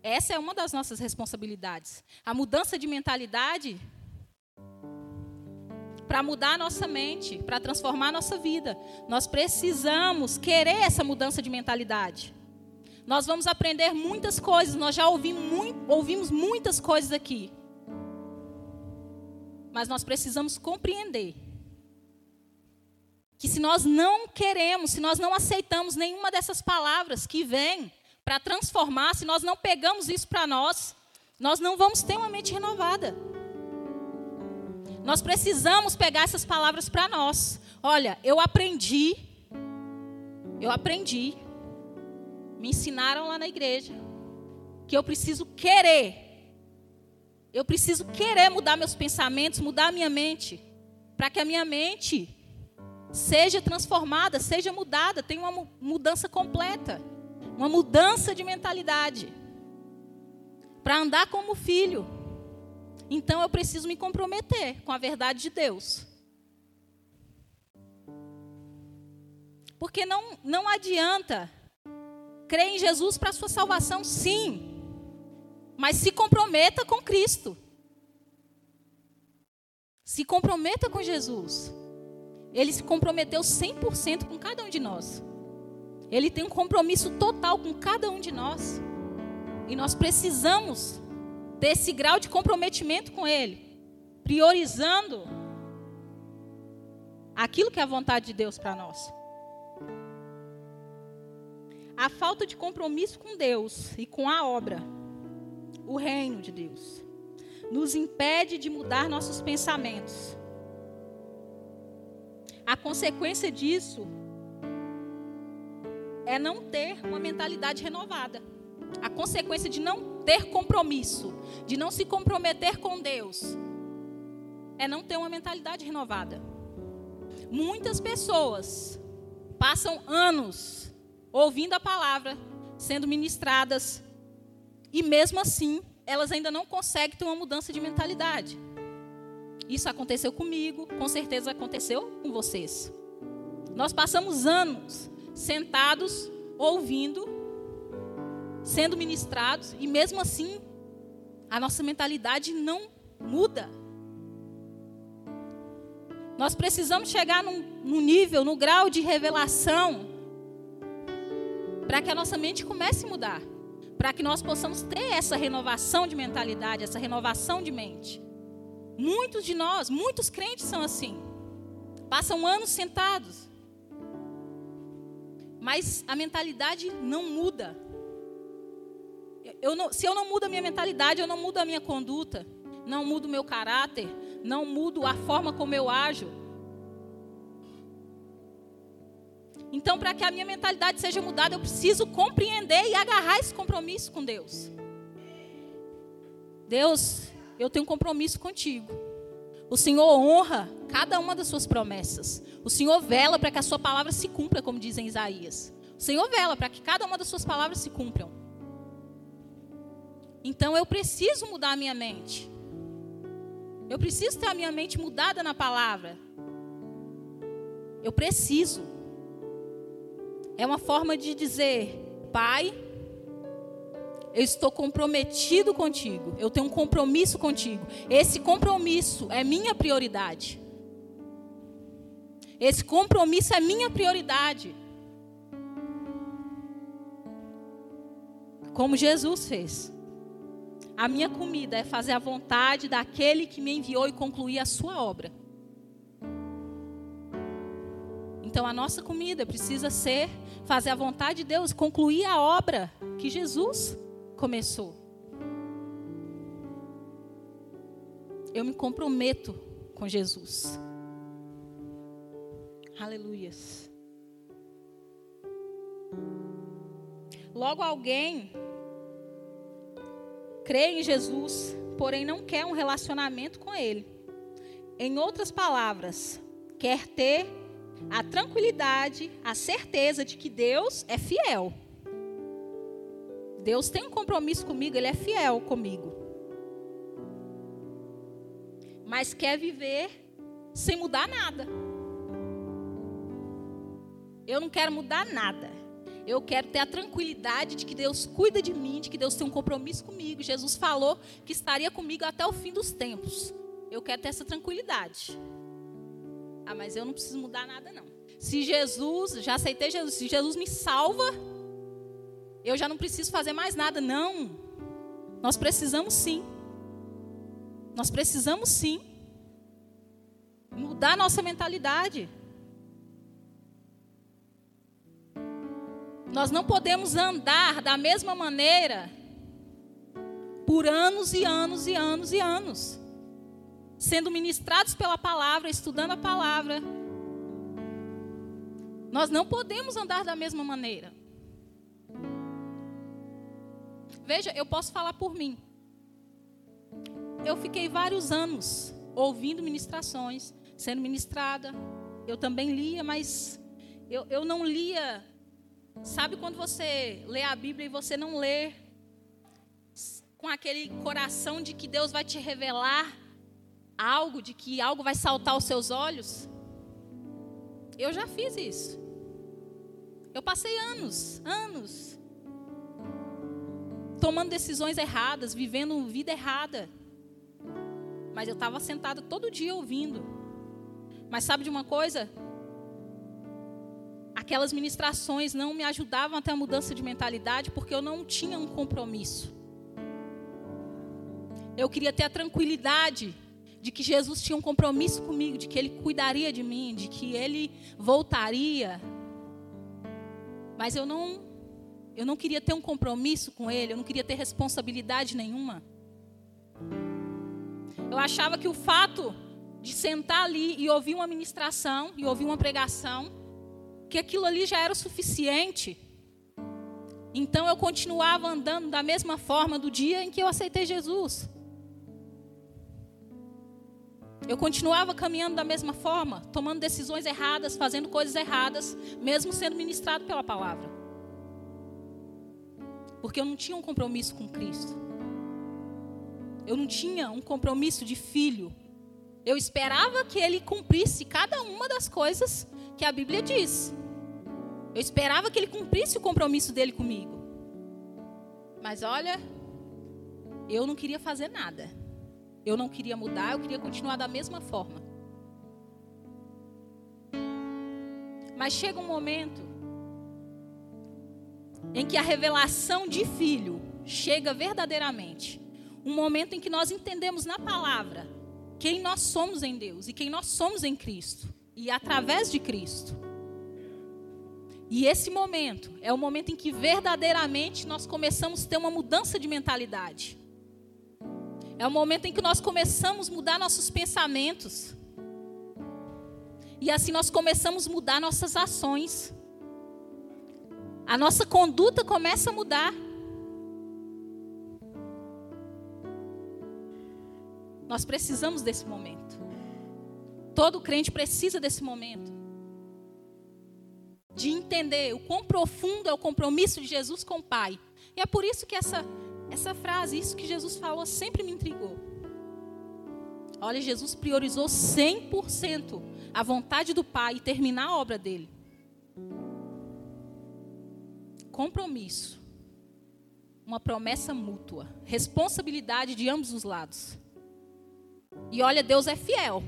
Essa é uma das nossas responsabilidades. A mudança de mentalidade para mudar a nossa mente, para transformar a nossa vida. Nós precisamos querer essa mudança de mentalidade. Nós vamos aprender muitas coisas, nós já ouvimos, muito, ouvimos muitas coisas aqui. Mas nós precisamos compreender que se nós não queremos, se nós não aceitamos nenhuma dessas palavras que vêm para transformar, se nós não pegamos isso para nós, nós não vamos ter uma mente renovada. Nós precisamos pegar essas palavras para nós. Olha, eu aprendi, eu aprendi me ensinaram lá na igreja que eu preciso querer. Eu preciso querer mudar meus pensamentos, mudar a minha mente, para que a minha mente seja transformada, seja mudada, tenha uma mudança completa, uma mudança de mentalidade, para andar como filho. Então eu preciso me comprometer com a verdade de Deus. Porque não, não adianta crê em Jesus para a sua salvação, sim. Mas se comprometa com Cristo. Se comprometa com Jesus. Ele se comprometeu 100% com cada um de nós. Ele tem um compromisso total com cada um de nós. E nós precisamos desse grau de comprometimento com Ele, priorizando aquilo que é a vontade de Deus para nós. A falta de compromisso com Deus e com a obra, o reino de Deus, nos impede de mudar nossos pensamentos. A consequência disso é não ter uma mentalidade renovada. A consequência de não ter compromisso, de não se comprometer com Deus, é não ter uma mentalidade renovada. Muitas pessoas passam anos ouvindo a palavra, sendo ministradas, e mesmo assim, elas ainda não conseguem ter uma mudança de mentalidade. Isso aconteceu comigo, com certeza aconteceu com vocês. Nós passamos anos sentados, ouvindo, sendo ministrados, e mesmo assim, a nossa mentalidade não muda. Nós precisamos chegar num, num nível, no grau de revelação, para que a nossa mente comece a mudar, para que nós possamos ter essa renovação de mentalidade, essa renovação de mente. Muitos de nós, muitos crentes são assim, passam anos sentados, mas a mentalidade não muda. Eu não, se eu não mudo a minha mentalidade, eu não mudo a minha conduta, não mudo o meu caráter, não mudo a forma como eu ajo. Então, para que a minha mentalidade seja mudada, eu preciso compreender e agarrar esse compromisso com Deus. Deus, eu tenho um compromisso contigo. O Senhor honra cada uma das suas promessas. O Senhor vela para que a sua palavra se cumpra, como diz em Isaías. O Senhor vela para que cada uma das suas palavras se cumpram. Então eu preciso mudar a minha mente. Eu preciso ter a minha mente mudada na palavra. Eu preciso. É uma forma de dizer, Pai, eu estou comprometido contigo. Eu tenho um compromisso contigo. Esse compromisso é minha prioridade. Esse compromisso é minha prioridade. Como Jesus fez. A minha comida é fazer a vontade daquele que me enviou e concluir a sua obra. Então a nossa comida precisa ser fazer a vontade de Deus, concluir a obra que Jesus começou. Eu me comprometo com Jesus. Aleluias. Logo alguém crê em Jesus, porém não quer um relacionamento com Ele. Em outras palavras, quer ter a tranquilidade, a certeza de que Deus é fiel. Deus tem um compromisso comigo, Ele é fiel comigo. Mas quer viver sem mudar nada. Eu não quero mudar nada. Eu quero ter a tranquilidade de que Deus cuida de mim, de que Deus tem um compromisso comigo. Jesus falou que estaria comigo até o fim dos tempos. Eu quero ter essa tranquilidade. Ah, mas eu não preciso mudar nada, não. Se Jesus, já aceitei Jesus, se Jesus me salva, eu já não preciso fazer mais nada. Não. Nós precisamos sim. Nós precisamos sim mudar nossa mentalidade. Nós não podemos andar da mesma maneira por anos e anos e anos e anos, sendo ministrados pela palavra, estudando a palavra. Nós não podemos andar da mesma maneira. Veja, eu posso falar por mim. Eu fiquei vários anos ouvindo ministrações, sendo ministrada. Eu também lia, mas eu, eu não lia. Sabe quando você lê a Bíblia e você não lê com aquele coração de que Deus vai te revelar algo, de que algo vai saltar aos seus olhos? Eu já fiz isso. Eu passei anos, anos, tomando decisões erradas, vivendo vida errada. Mas eu estava sentada todo dia ouvindo. Mas sabe de uma coisa? Aquelas ministrações não me ajudavam até a mudança de mentalidade porque eu não tinha um compromisso. Eu queria ter a tranquilidade de que Jesus tinha um compromisso comigo, de que Ele cuidaria de mim, de que Ele voltaria. Mas eu não, eu não queria ter um compromisso com Ele, eu não queria ter responsabilidade nenhuma. Eu achava que o fato de sentar ali e ouvir uma ministração e ouvir uma pregação, que aquilo ali já era o suficiente. Então eu continuava andando da mesma forma do dia em que eu aceitei Jesus. Eu continuava caminhando da mesma forma, tomando decisões erradas, fazendo coisas erradas, mesmo sendo ministrado pela palavra. Porque eu não tinha um compromisso com Cristo. Eu não tinha um compromisso de filho. Eu esperava que ele cumprisse cada uma das coisas que a Bíblia diz. Eu esperava que ele cumprisse o compromisso dele comigo. Mas olha, eu não queria fazer nada. Eu não queria mudar, eu queria continuar da mesma forma. Mas chega um momento em que a revelação de filho chega verdadeiramente. Um momento em que nós entendemos na palavra quem nós somos em Deus e quem nós somos em Cristo e através de Cristo. E esse momento é o momento em que verdadeiramente nós começamos a ter uma mudança de mentalidade. É o momento em que nós começamos a mudar nossos pensamentos. E assim nós começamos a mudar nossas ações. A nossa conduta começa a mudar. Nós precisamos desse momento. Todo crente precisa desse momento. De entender o quão profundo é o compromisso de Jesus com o Pai. E é por isso que essa, essa frase, isso que Jesus falou, sempre me intrigou. Olha, Jesus priorizou 100% a vontade do Pai e terminar a obra dele. Compromisso. Uma promessa mútua. Responsabilidade de ambos os lados. E olha, Deus é fiel.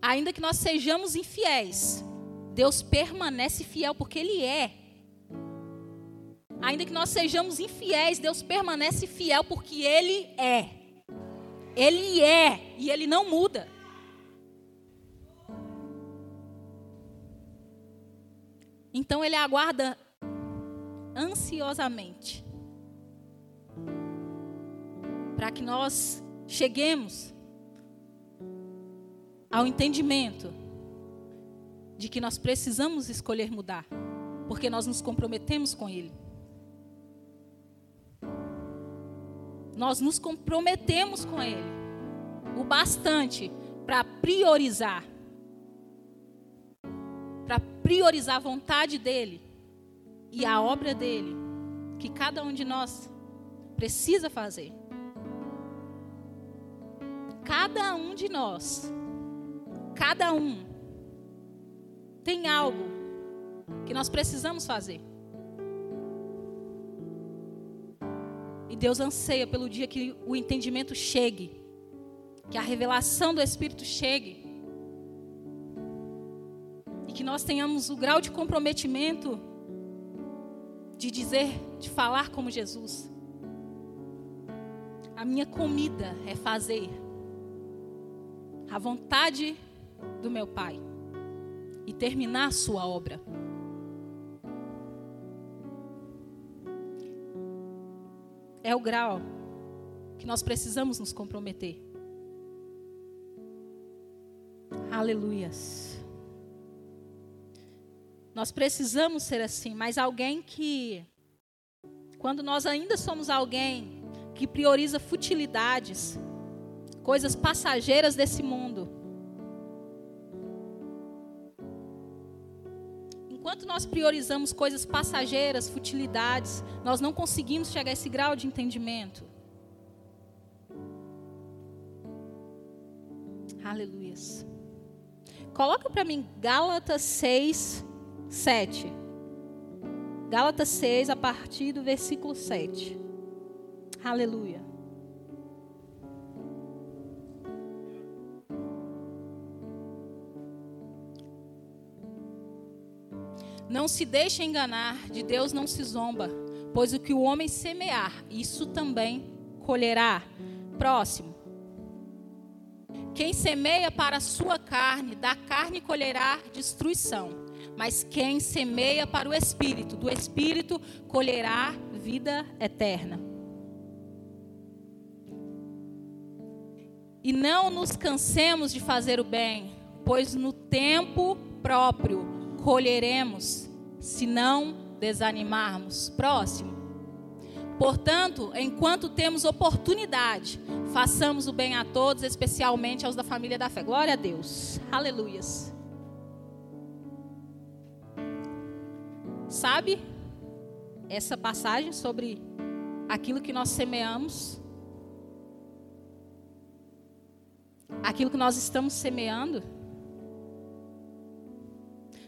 Ainda que nós sejamos infiéis, Deus permanece fiel porque Ele é. Ainda que nós sejamos infiéis, Deus permanece fiel porque Ele é. Ele é e Ele não muda. Então Ele aguarda ansiosamente para que nós cheguemos ao entendimento de que nós precisamos escolher mudar, porque nós nos comprometemos com Ele. Nós nos comprometemos com Ele o bastante para priorizar para priorizar a vontade dEle e a obra dEle, que cada um de nós precisa fazer. Cada um de nós Cada um tem algo que nós precisamos fazer. E Deus anseia pelo dia que o entendimento chegue, que a revelação do Espírito chegue. E que nós tenhamos o grau de comprometimento de dizer, de falar como Jesus. A minha comida é fazer a vontade do meu Pai e terminar a sua obra. É o grau que nós precisamos nos comprometer. Aleluias. Nós precisamos ser assim, mas alguém que, quando nós ainda somos alguém que prioriza futilidades, coisas passageiras desse mundo, Enquanto nós priorizamos coisas passageiras, futilidades, nós não conseguimos chegar a esse grau de entendimento. Aleluias. Coloca para mim Gálatas 6, 7. Gálatas 6, a partir do versículo 7. Aleluia. Não se deixe enganar, de Deus não se zomba, pois o que o homem semear, isso também colherá. Próximo. Quem semeia para a sua carne, da carne colherá destruição. Mas quem semeia para o espírito, do espírito colherá vida eterna. E não nos cansemos de fazer o bem, pois no tempo próprio colheremos, se não desanimarmos. Próximo. Portanto, enquanto temos oportunidade, façamos o bem a todos, especialmente aos da família da fé. Glória a Deus. Aleluias. Sabe essa passagem sobre aquilo que nós semeamos? Aquilo que nós estamos semeando?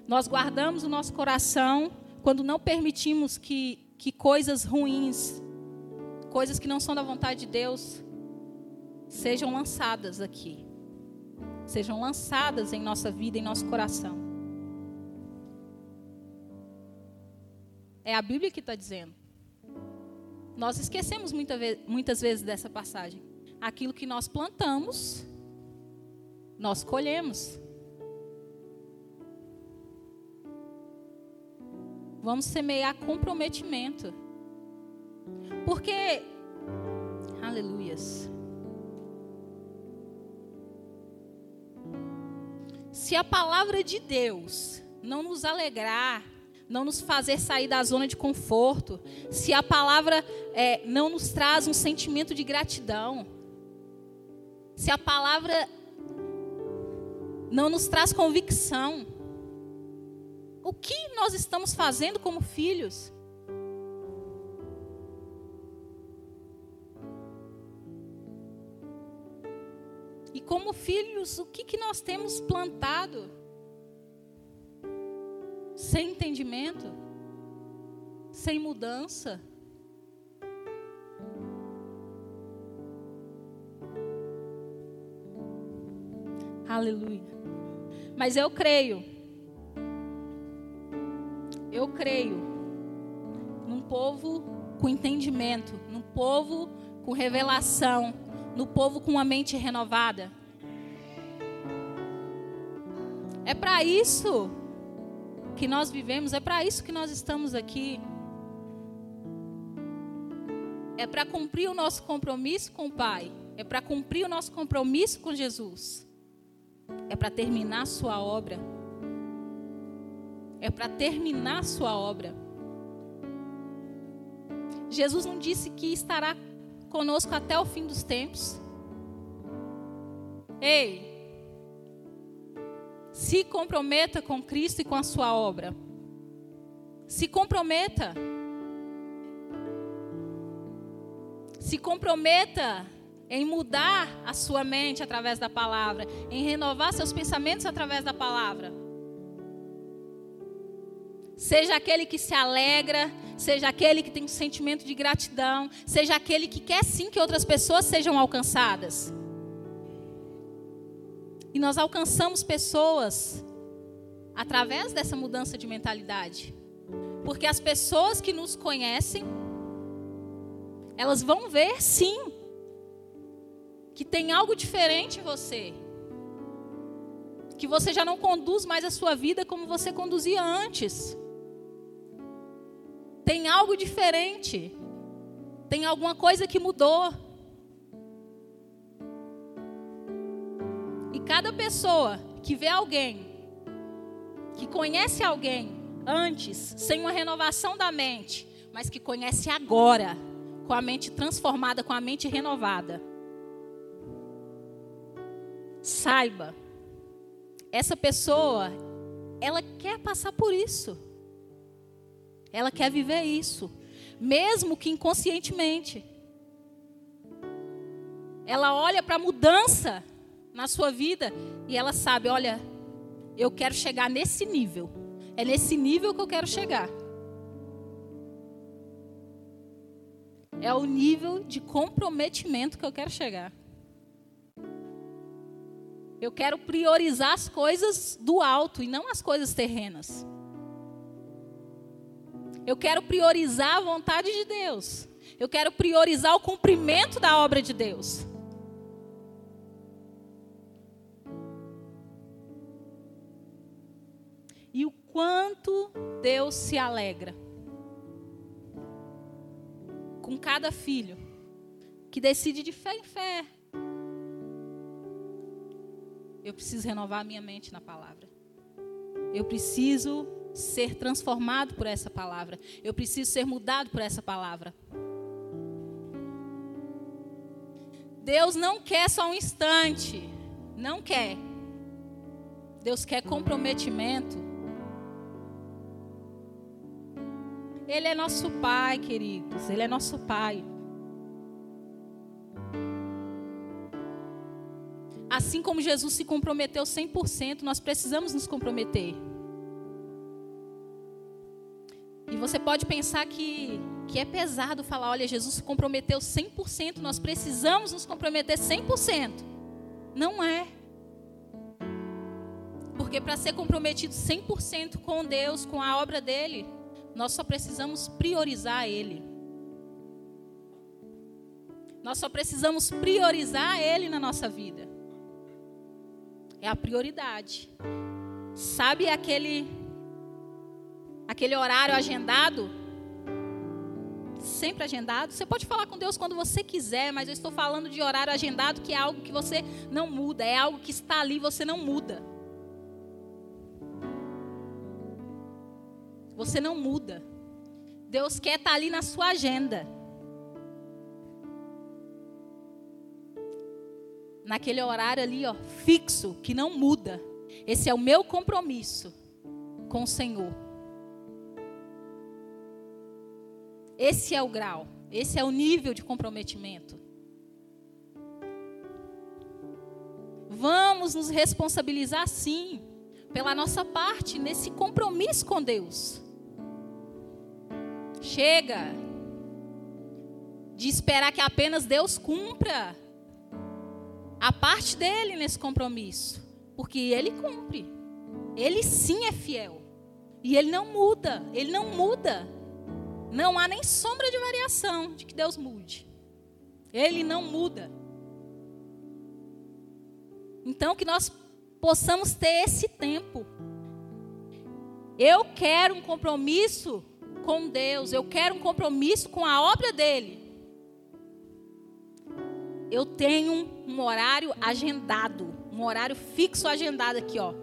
Nós guardamos o nosso coração quando não permitimos que que coisas ruins, coisas que não são da vontade de Deus, sejam lançadas aqui. Sejam lançadas em nossa vida, em nosso coração. É a Bíblia que está dizendo. Nós esquecemos muita muitas vezes dessa passagem. Aquilo que nós plantamos, nós colhemos. Vamos semear comprometimento. Porque, aleluias. Se a palavra de Deus não nos alegrar, não nos fazer sair da zona de conforto, se a palavra é, não nos traz um sentimento de gratidão, se a palavra não nos traz convicção, o que nós estamos fazendo como filhos? E como filhos, o que, que nós temos plantado? Sem entendimento? Sem mudança? Aleluia. Mas eu creio eu creio num povo com entendimento, num povo com revelação, no povo com uma mente renovada. É para isso que nós vivemos, é para isso que nós estamos aqui. É para cumprir o nosso compromisso com o Pai, é para cumprir o nosso compromisso com Jesus, é para terminar sua obra é para terminar sua obra. Jesus não disse que estará conosco até o fim dos tempos. Ei, se comprometa com Cristo e com a sua obra. Se comprometa. Se comprometa em mudar a sua mente através da palavra, em renovar seus pensamentos através da palavra. Seja aquele que se alegra, seja aquele que tem um sentimento de gratidão, seja aquele que quer sim que outras pessoas sejam alcançadas. E nós alcançamos pessoas através dessa mudança de mentalidade. Porque as pessoas que nos conhecem, elas vão ver sim que tem algo diferente em você. Que você já não conduz mais a sua vida como você conduzia antes. Tem algo diferente. Tem alguma coisa que mudou. E cada pessoa que vê alguém, que conhece alguém antes, sem uma renovação da mente, mas que conhece agora, com a mente transformada, com a mente renovada. Saiba, essa pessoa, ela quer passar por isso. Ela quer viver isso, mesmo que inconscientemente. Ela olha para a mudança na sua vida e ela sabe: olha, eu quero chegar nesse nível. É nesse nível que eu quero chegar. É o nível de comprometimento que eu quero chegar. Eu quero priorizar as coisas do alto e não as coisas terrenas. Eu quero priorizar a vontade de Deus. Eu quero priorizar o cumprimento da obra de Deus. E o quanto Deus se alegra com cada filho que decide de fé em fé. Eu preciso renovar minha mente na palavra. Eu preciso ser transformado por essa palavra. Eu preciso ser mudado por essa palavra. Deus não quer só um instante. Não quer. Deus quer comprometimento. Ele é nosso Pai, queridos. Ele é nosso Pai. Assim como Jesus se comprometeu 100%, nós precisamos nos comprometer. Você pode pensar que, que é pesado falar, olha, Jesus se comprometeu 100%, nós precisamos nos comprometer 100%. Não é. Porque para ser comprometido 100% com Deus, com a obra dele, nós só precisamos priorizar ele. Nós só precisamos priorizar ele na nossa vida. É a prioridade. Sabe aquele aquele horário agendado? Sempre agendado. Você pode falar com Deus quando você quiser, mas eu estou falando de horário agendado, que é algo que você não muda, é algo que está ali, você não muda. Você não muda. Deus quer estar ali na sua agenda. naquele horário ali, ó, fixo, que não muda. Esse é o meu compromisso com o Senhor. Esse é o grau, esse é o nível de comprometimento. Vamos nos responsabilizar sim pela nossa parte nesse compromisso com Deus. Chega de esperar que apenas Deus cumpra a parte dele nesse compromisso, porque ele cumpre. Ele sim é fiel. E ele não muda, ele não muda. Não há nem sombra de variação de que Deus mude. Ele não muda. Então que nós possamos ter esse tempo. Eu quero um compromisso com Deus, eu quero um compromisso com a obra dele eu tenho um horário agendado, um horário fixo agendado aqui, ó.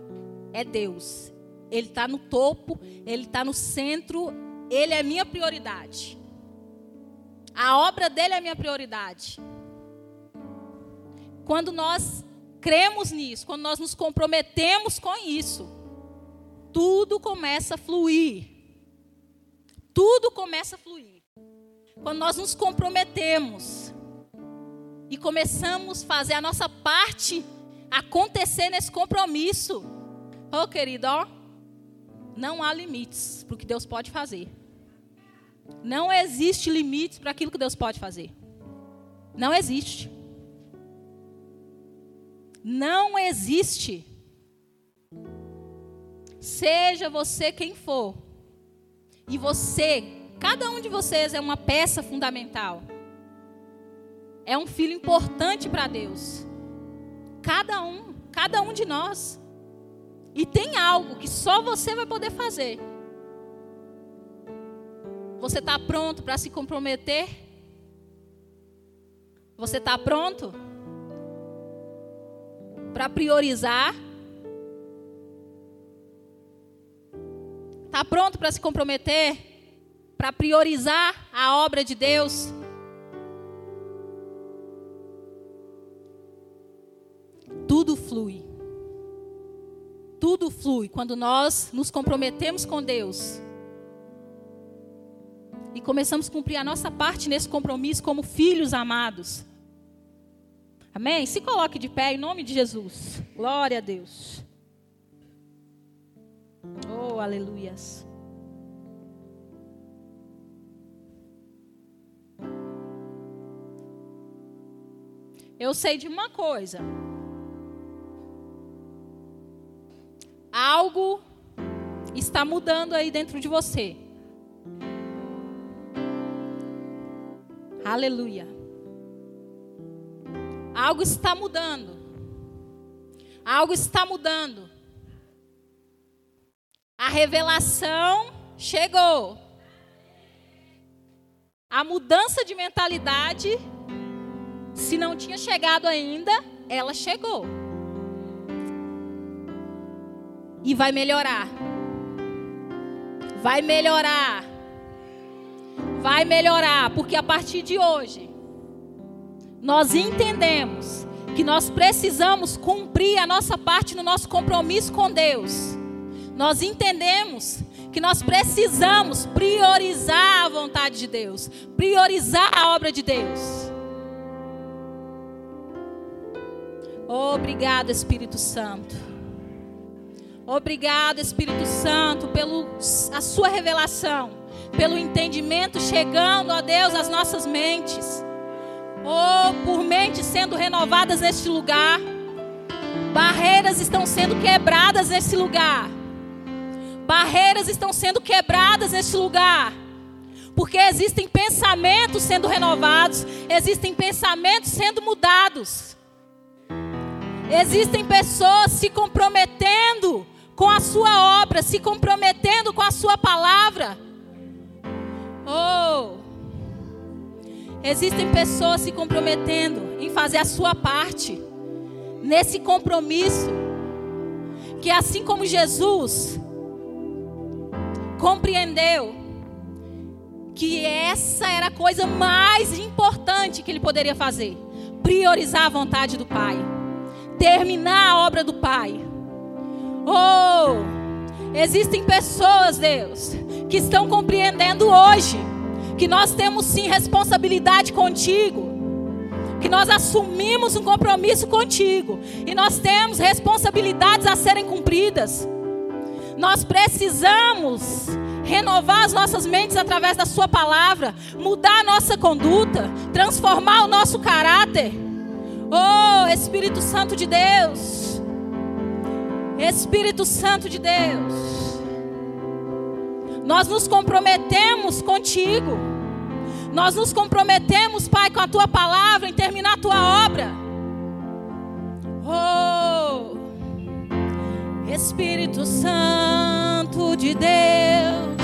É Deus. Ele está no topo, ele está no centro, ele é minha prioridade. A obra dele é minha prioridade. Quando nós cremos nisso, quando nós nos comprometemos com isso, tudo começa a fluir. Tudo começa a fluir. Quando nós nos comprometemos, e começamos a fazer a nossa parte acontecer nesse compromisso. Oh, querido, ó, não há limites para o que Deus pode fazer. Não existe limites para aquilo que Deus pode fazer. Não existe. Não existe. Seja você quem for. E você, cada um de vocês é uma peça fundamental é um filho importante para Deus. Cada um, cada um de nós. E tem algo que só você vai poder fazer. Você está pronto para se comprometer? Você está pronto para priorizar? Está pronto para se comprometer? Para priorizar a obra de Deus? tudo flui. Tudo flui quando nós nos comprometemos com Deus. E começamos a cumprir a nossa parte nesse compromisso como filhos amados. Amém? Se coloque de pé em nome de Jesus. Glória a Deus. Oh, aleluias. Eu sei de uma coisa. Algo está mudando aí dentro de você. Aleluia. Algo está mudando. Algo está mudando. A revelação chegou. A mudança de mentalidade, se não tinha chegado ainda, ela chegou. E vai melhorar. Vai melhorar. Vai melhorar, porque a partir de hoje, nós entendemos que nós precisamos cumprir a nossa parte no nosso compromisso com Deus. Nós entendemos que nós precisamos priorizar a vontade de Deus, priorizar a obra de Deus. Obrigado, Espírito Santo. Obrigado, Espírito Santo, pela sua revelação, pelo entendimento chegando, ó Deus, às nossas mentes. Oh, por mentes sendo renovadas neste lugar. Barreiras estão sendo quebradas nesse lugar. Barreiras estão sendo quebradas neste lugar. Porque existem pensamentos sendo renovados, existem pensamentos sendo mudados. Existem pessoas se comprometendo com a sua obra, se comprometendo com a sua palavra. Oh! Existem pessoas se comprometendo em fazer a sua parte nesse compromisso. Que assim como Jesus compreendeu que essa era a coisa mais importante que ele poderia fazer, priorizar a vontade do Pai, terminar a obra do Pai. Oh, existem pessoas, Deus, que estão compreendendo hoje que nós temos sim responsabilidade contigo, que nós assumimos um compromisso contigo e nós temos responsabilidades a serem cumpridas. Nós precisamos renovar as nossas mentes através da Sua palavra, mudar a nossa conduta, transformar o nosso caráter. Oh, Espírito Santo de Deus, Espírito Santo de Deus. Nós nos comprometemos contigo. Nós nos comprometemos, Pai, com a tua palavra em terminar a tua obra. Oh, Espírito Santo de Deus,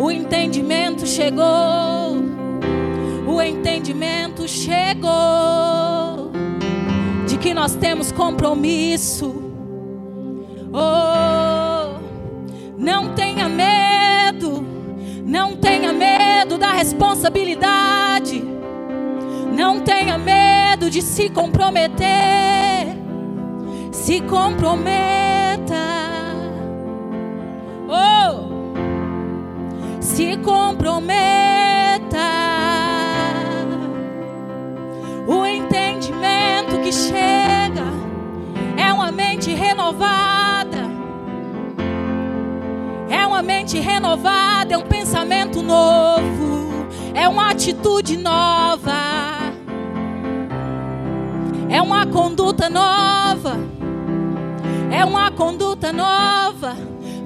o entendimento chegou. O entendimento chegou de que nós temos compromisso. Oh, não tenha medo. Não tenha medo da responsabilidade. Não tenha medo de se comprometer. Se comprometa. Oh! Se comprometa. O entendimento que chega é uma mente renovada uma mente renovada, é um pensamento novo, é uma atitude nova, é uma conduta nova, é uma conduta nova,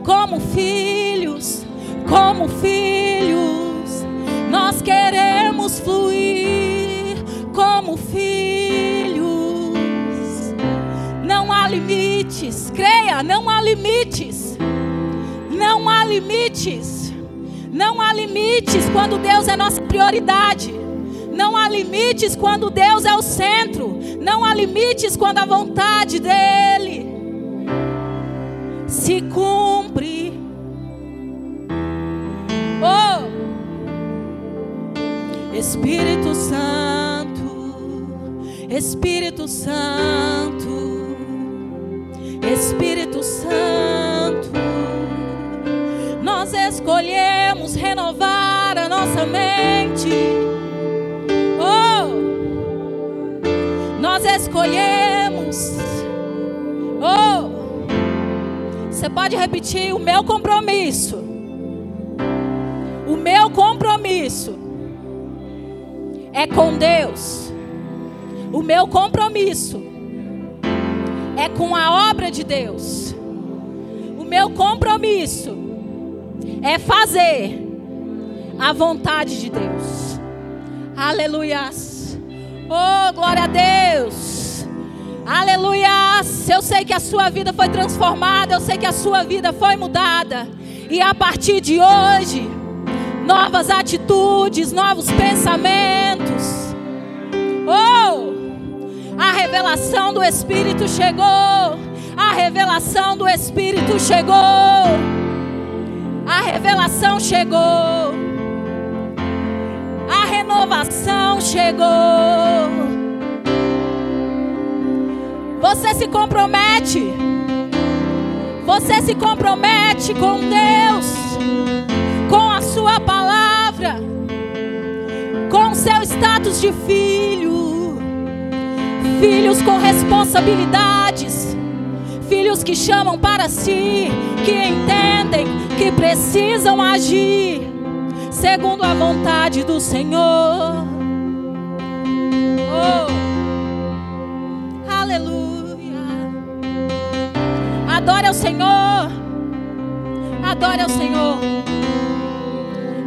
como filhos, como filhos, nós queremos fluir como filhos. Não há limites, creia, não há limites. Não há limites. Não há limites quando Deus é nossa prioridade. Não há limites quando Deus é o centro. Não há limites quando a vontade dEle se cumpre. Oh, Espírito Santo, Espírito Santo, Espírito Santo nossa mente. Oh, nós escolhemos. Oh, você pode repetir o meu compromisso. O meu compromisso é com Deus. O meu compromisso é com a obra de Deus. O meu compromisso é fazer a vontade de Deus. Aleluias. Oh, glória a Deus. Aleluias. Eu sei que a sua vida foi transformada, eu sei que a sua vida foi mudada. E a partir de hoje, novas atitudes, novos pensamentos. Oh! A revelação do Espírito chegou. A revelação do Espírito chegou. A revelação chegou renovação chegou. Você se compromete. Você se compromete com Deus, com a Sua palavra, com o seu status de filho. Filhos com responsabilidades, filhos que chamam para si, que entendem que precisam agir segundo a vontade do Senhor. Oh, aleluia. Adore ao Senhor. Adore ao Senhor.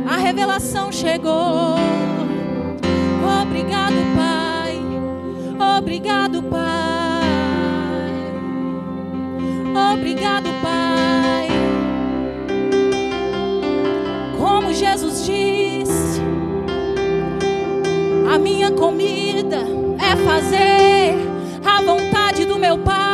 A revelação chegou. Obrigado, Pai. Obrigado, Pai. Obrigado, Pai. Minha comida é fazer a vontade do meu Pai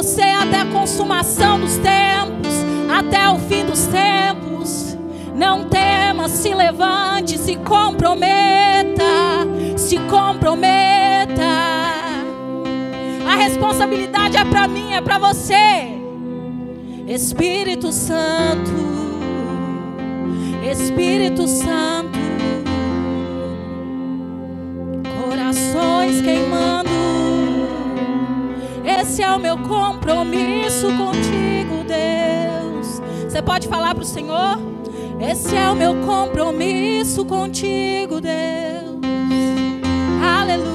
você até a consumação dos tempos, até o fim dos tempos. Não tema, se levante, se comprometa, se comprometa. A responsabilidade é para mim, é para você. Espírito Santo, Espírito Santo, corações queimando esse é o meu compromisso contigo, Deus. Você pode falar para o Senhor? Esse é o meu compromisso contigo, Deus. Aleluia.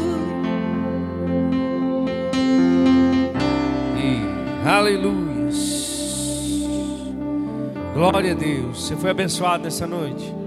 E, aleluia. Glória a Deus. Você foi abençoado nessa noite.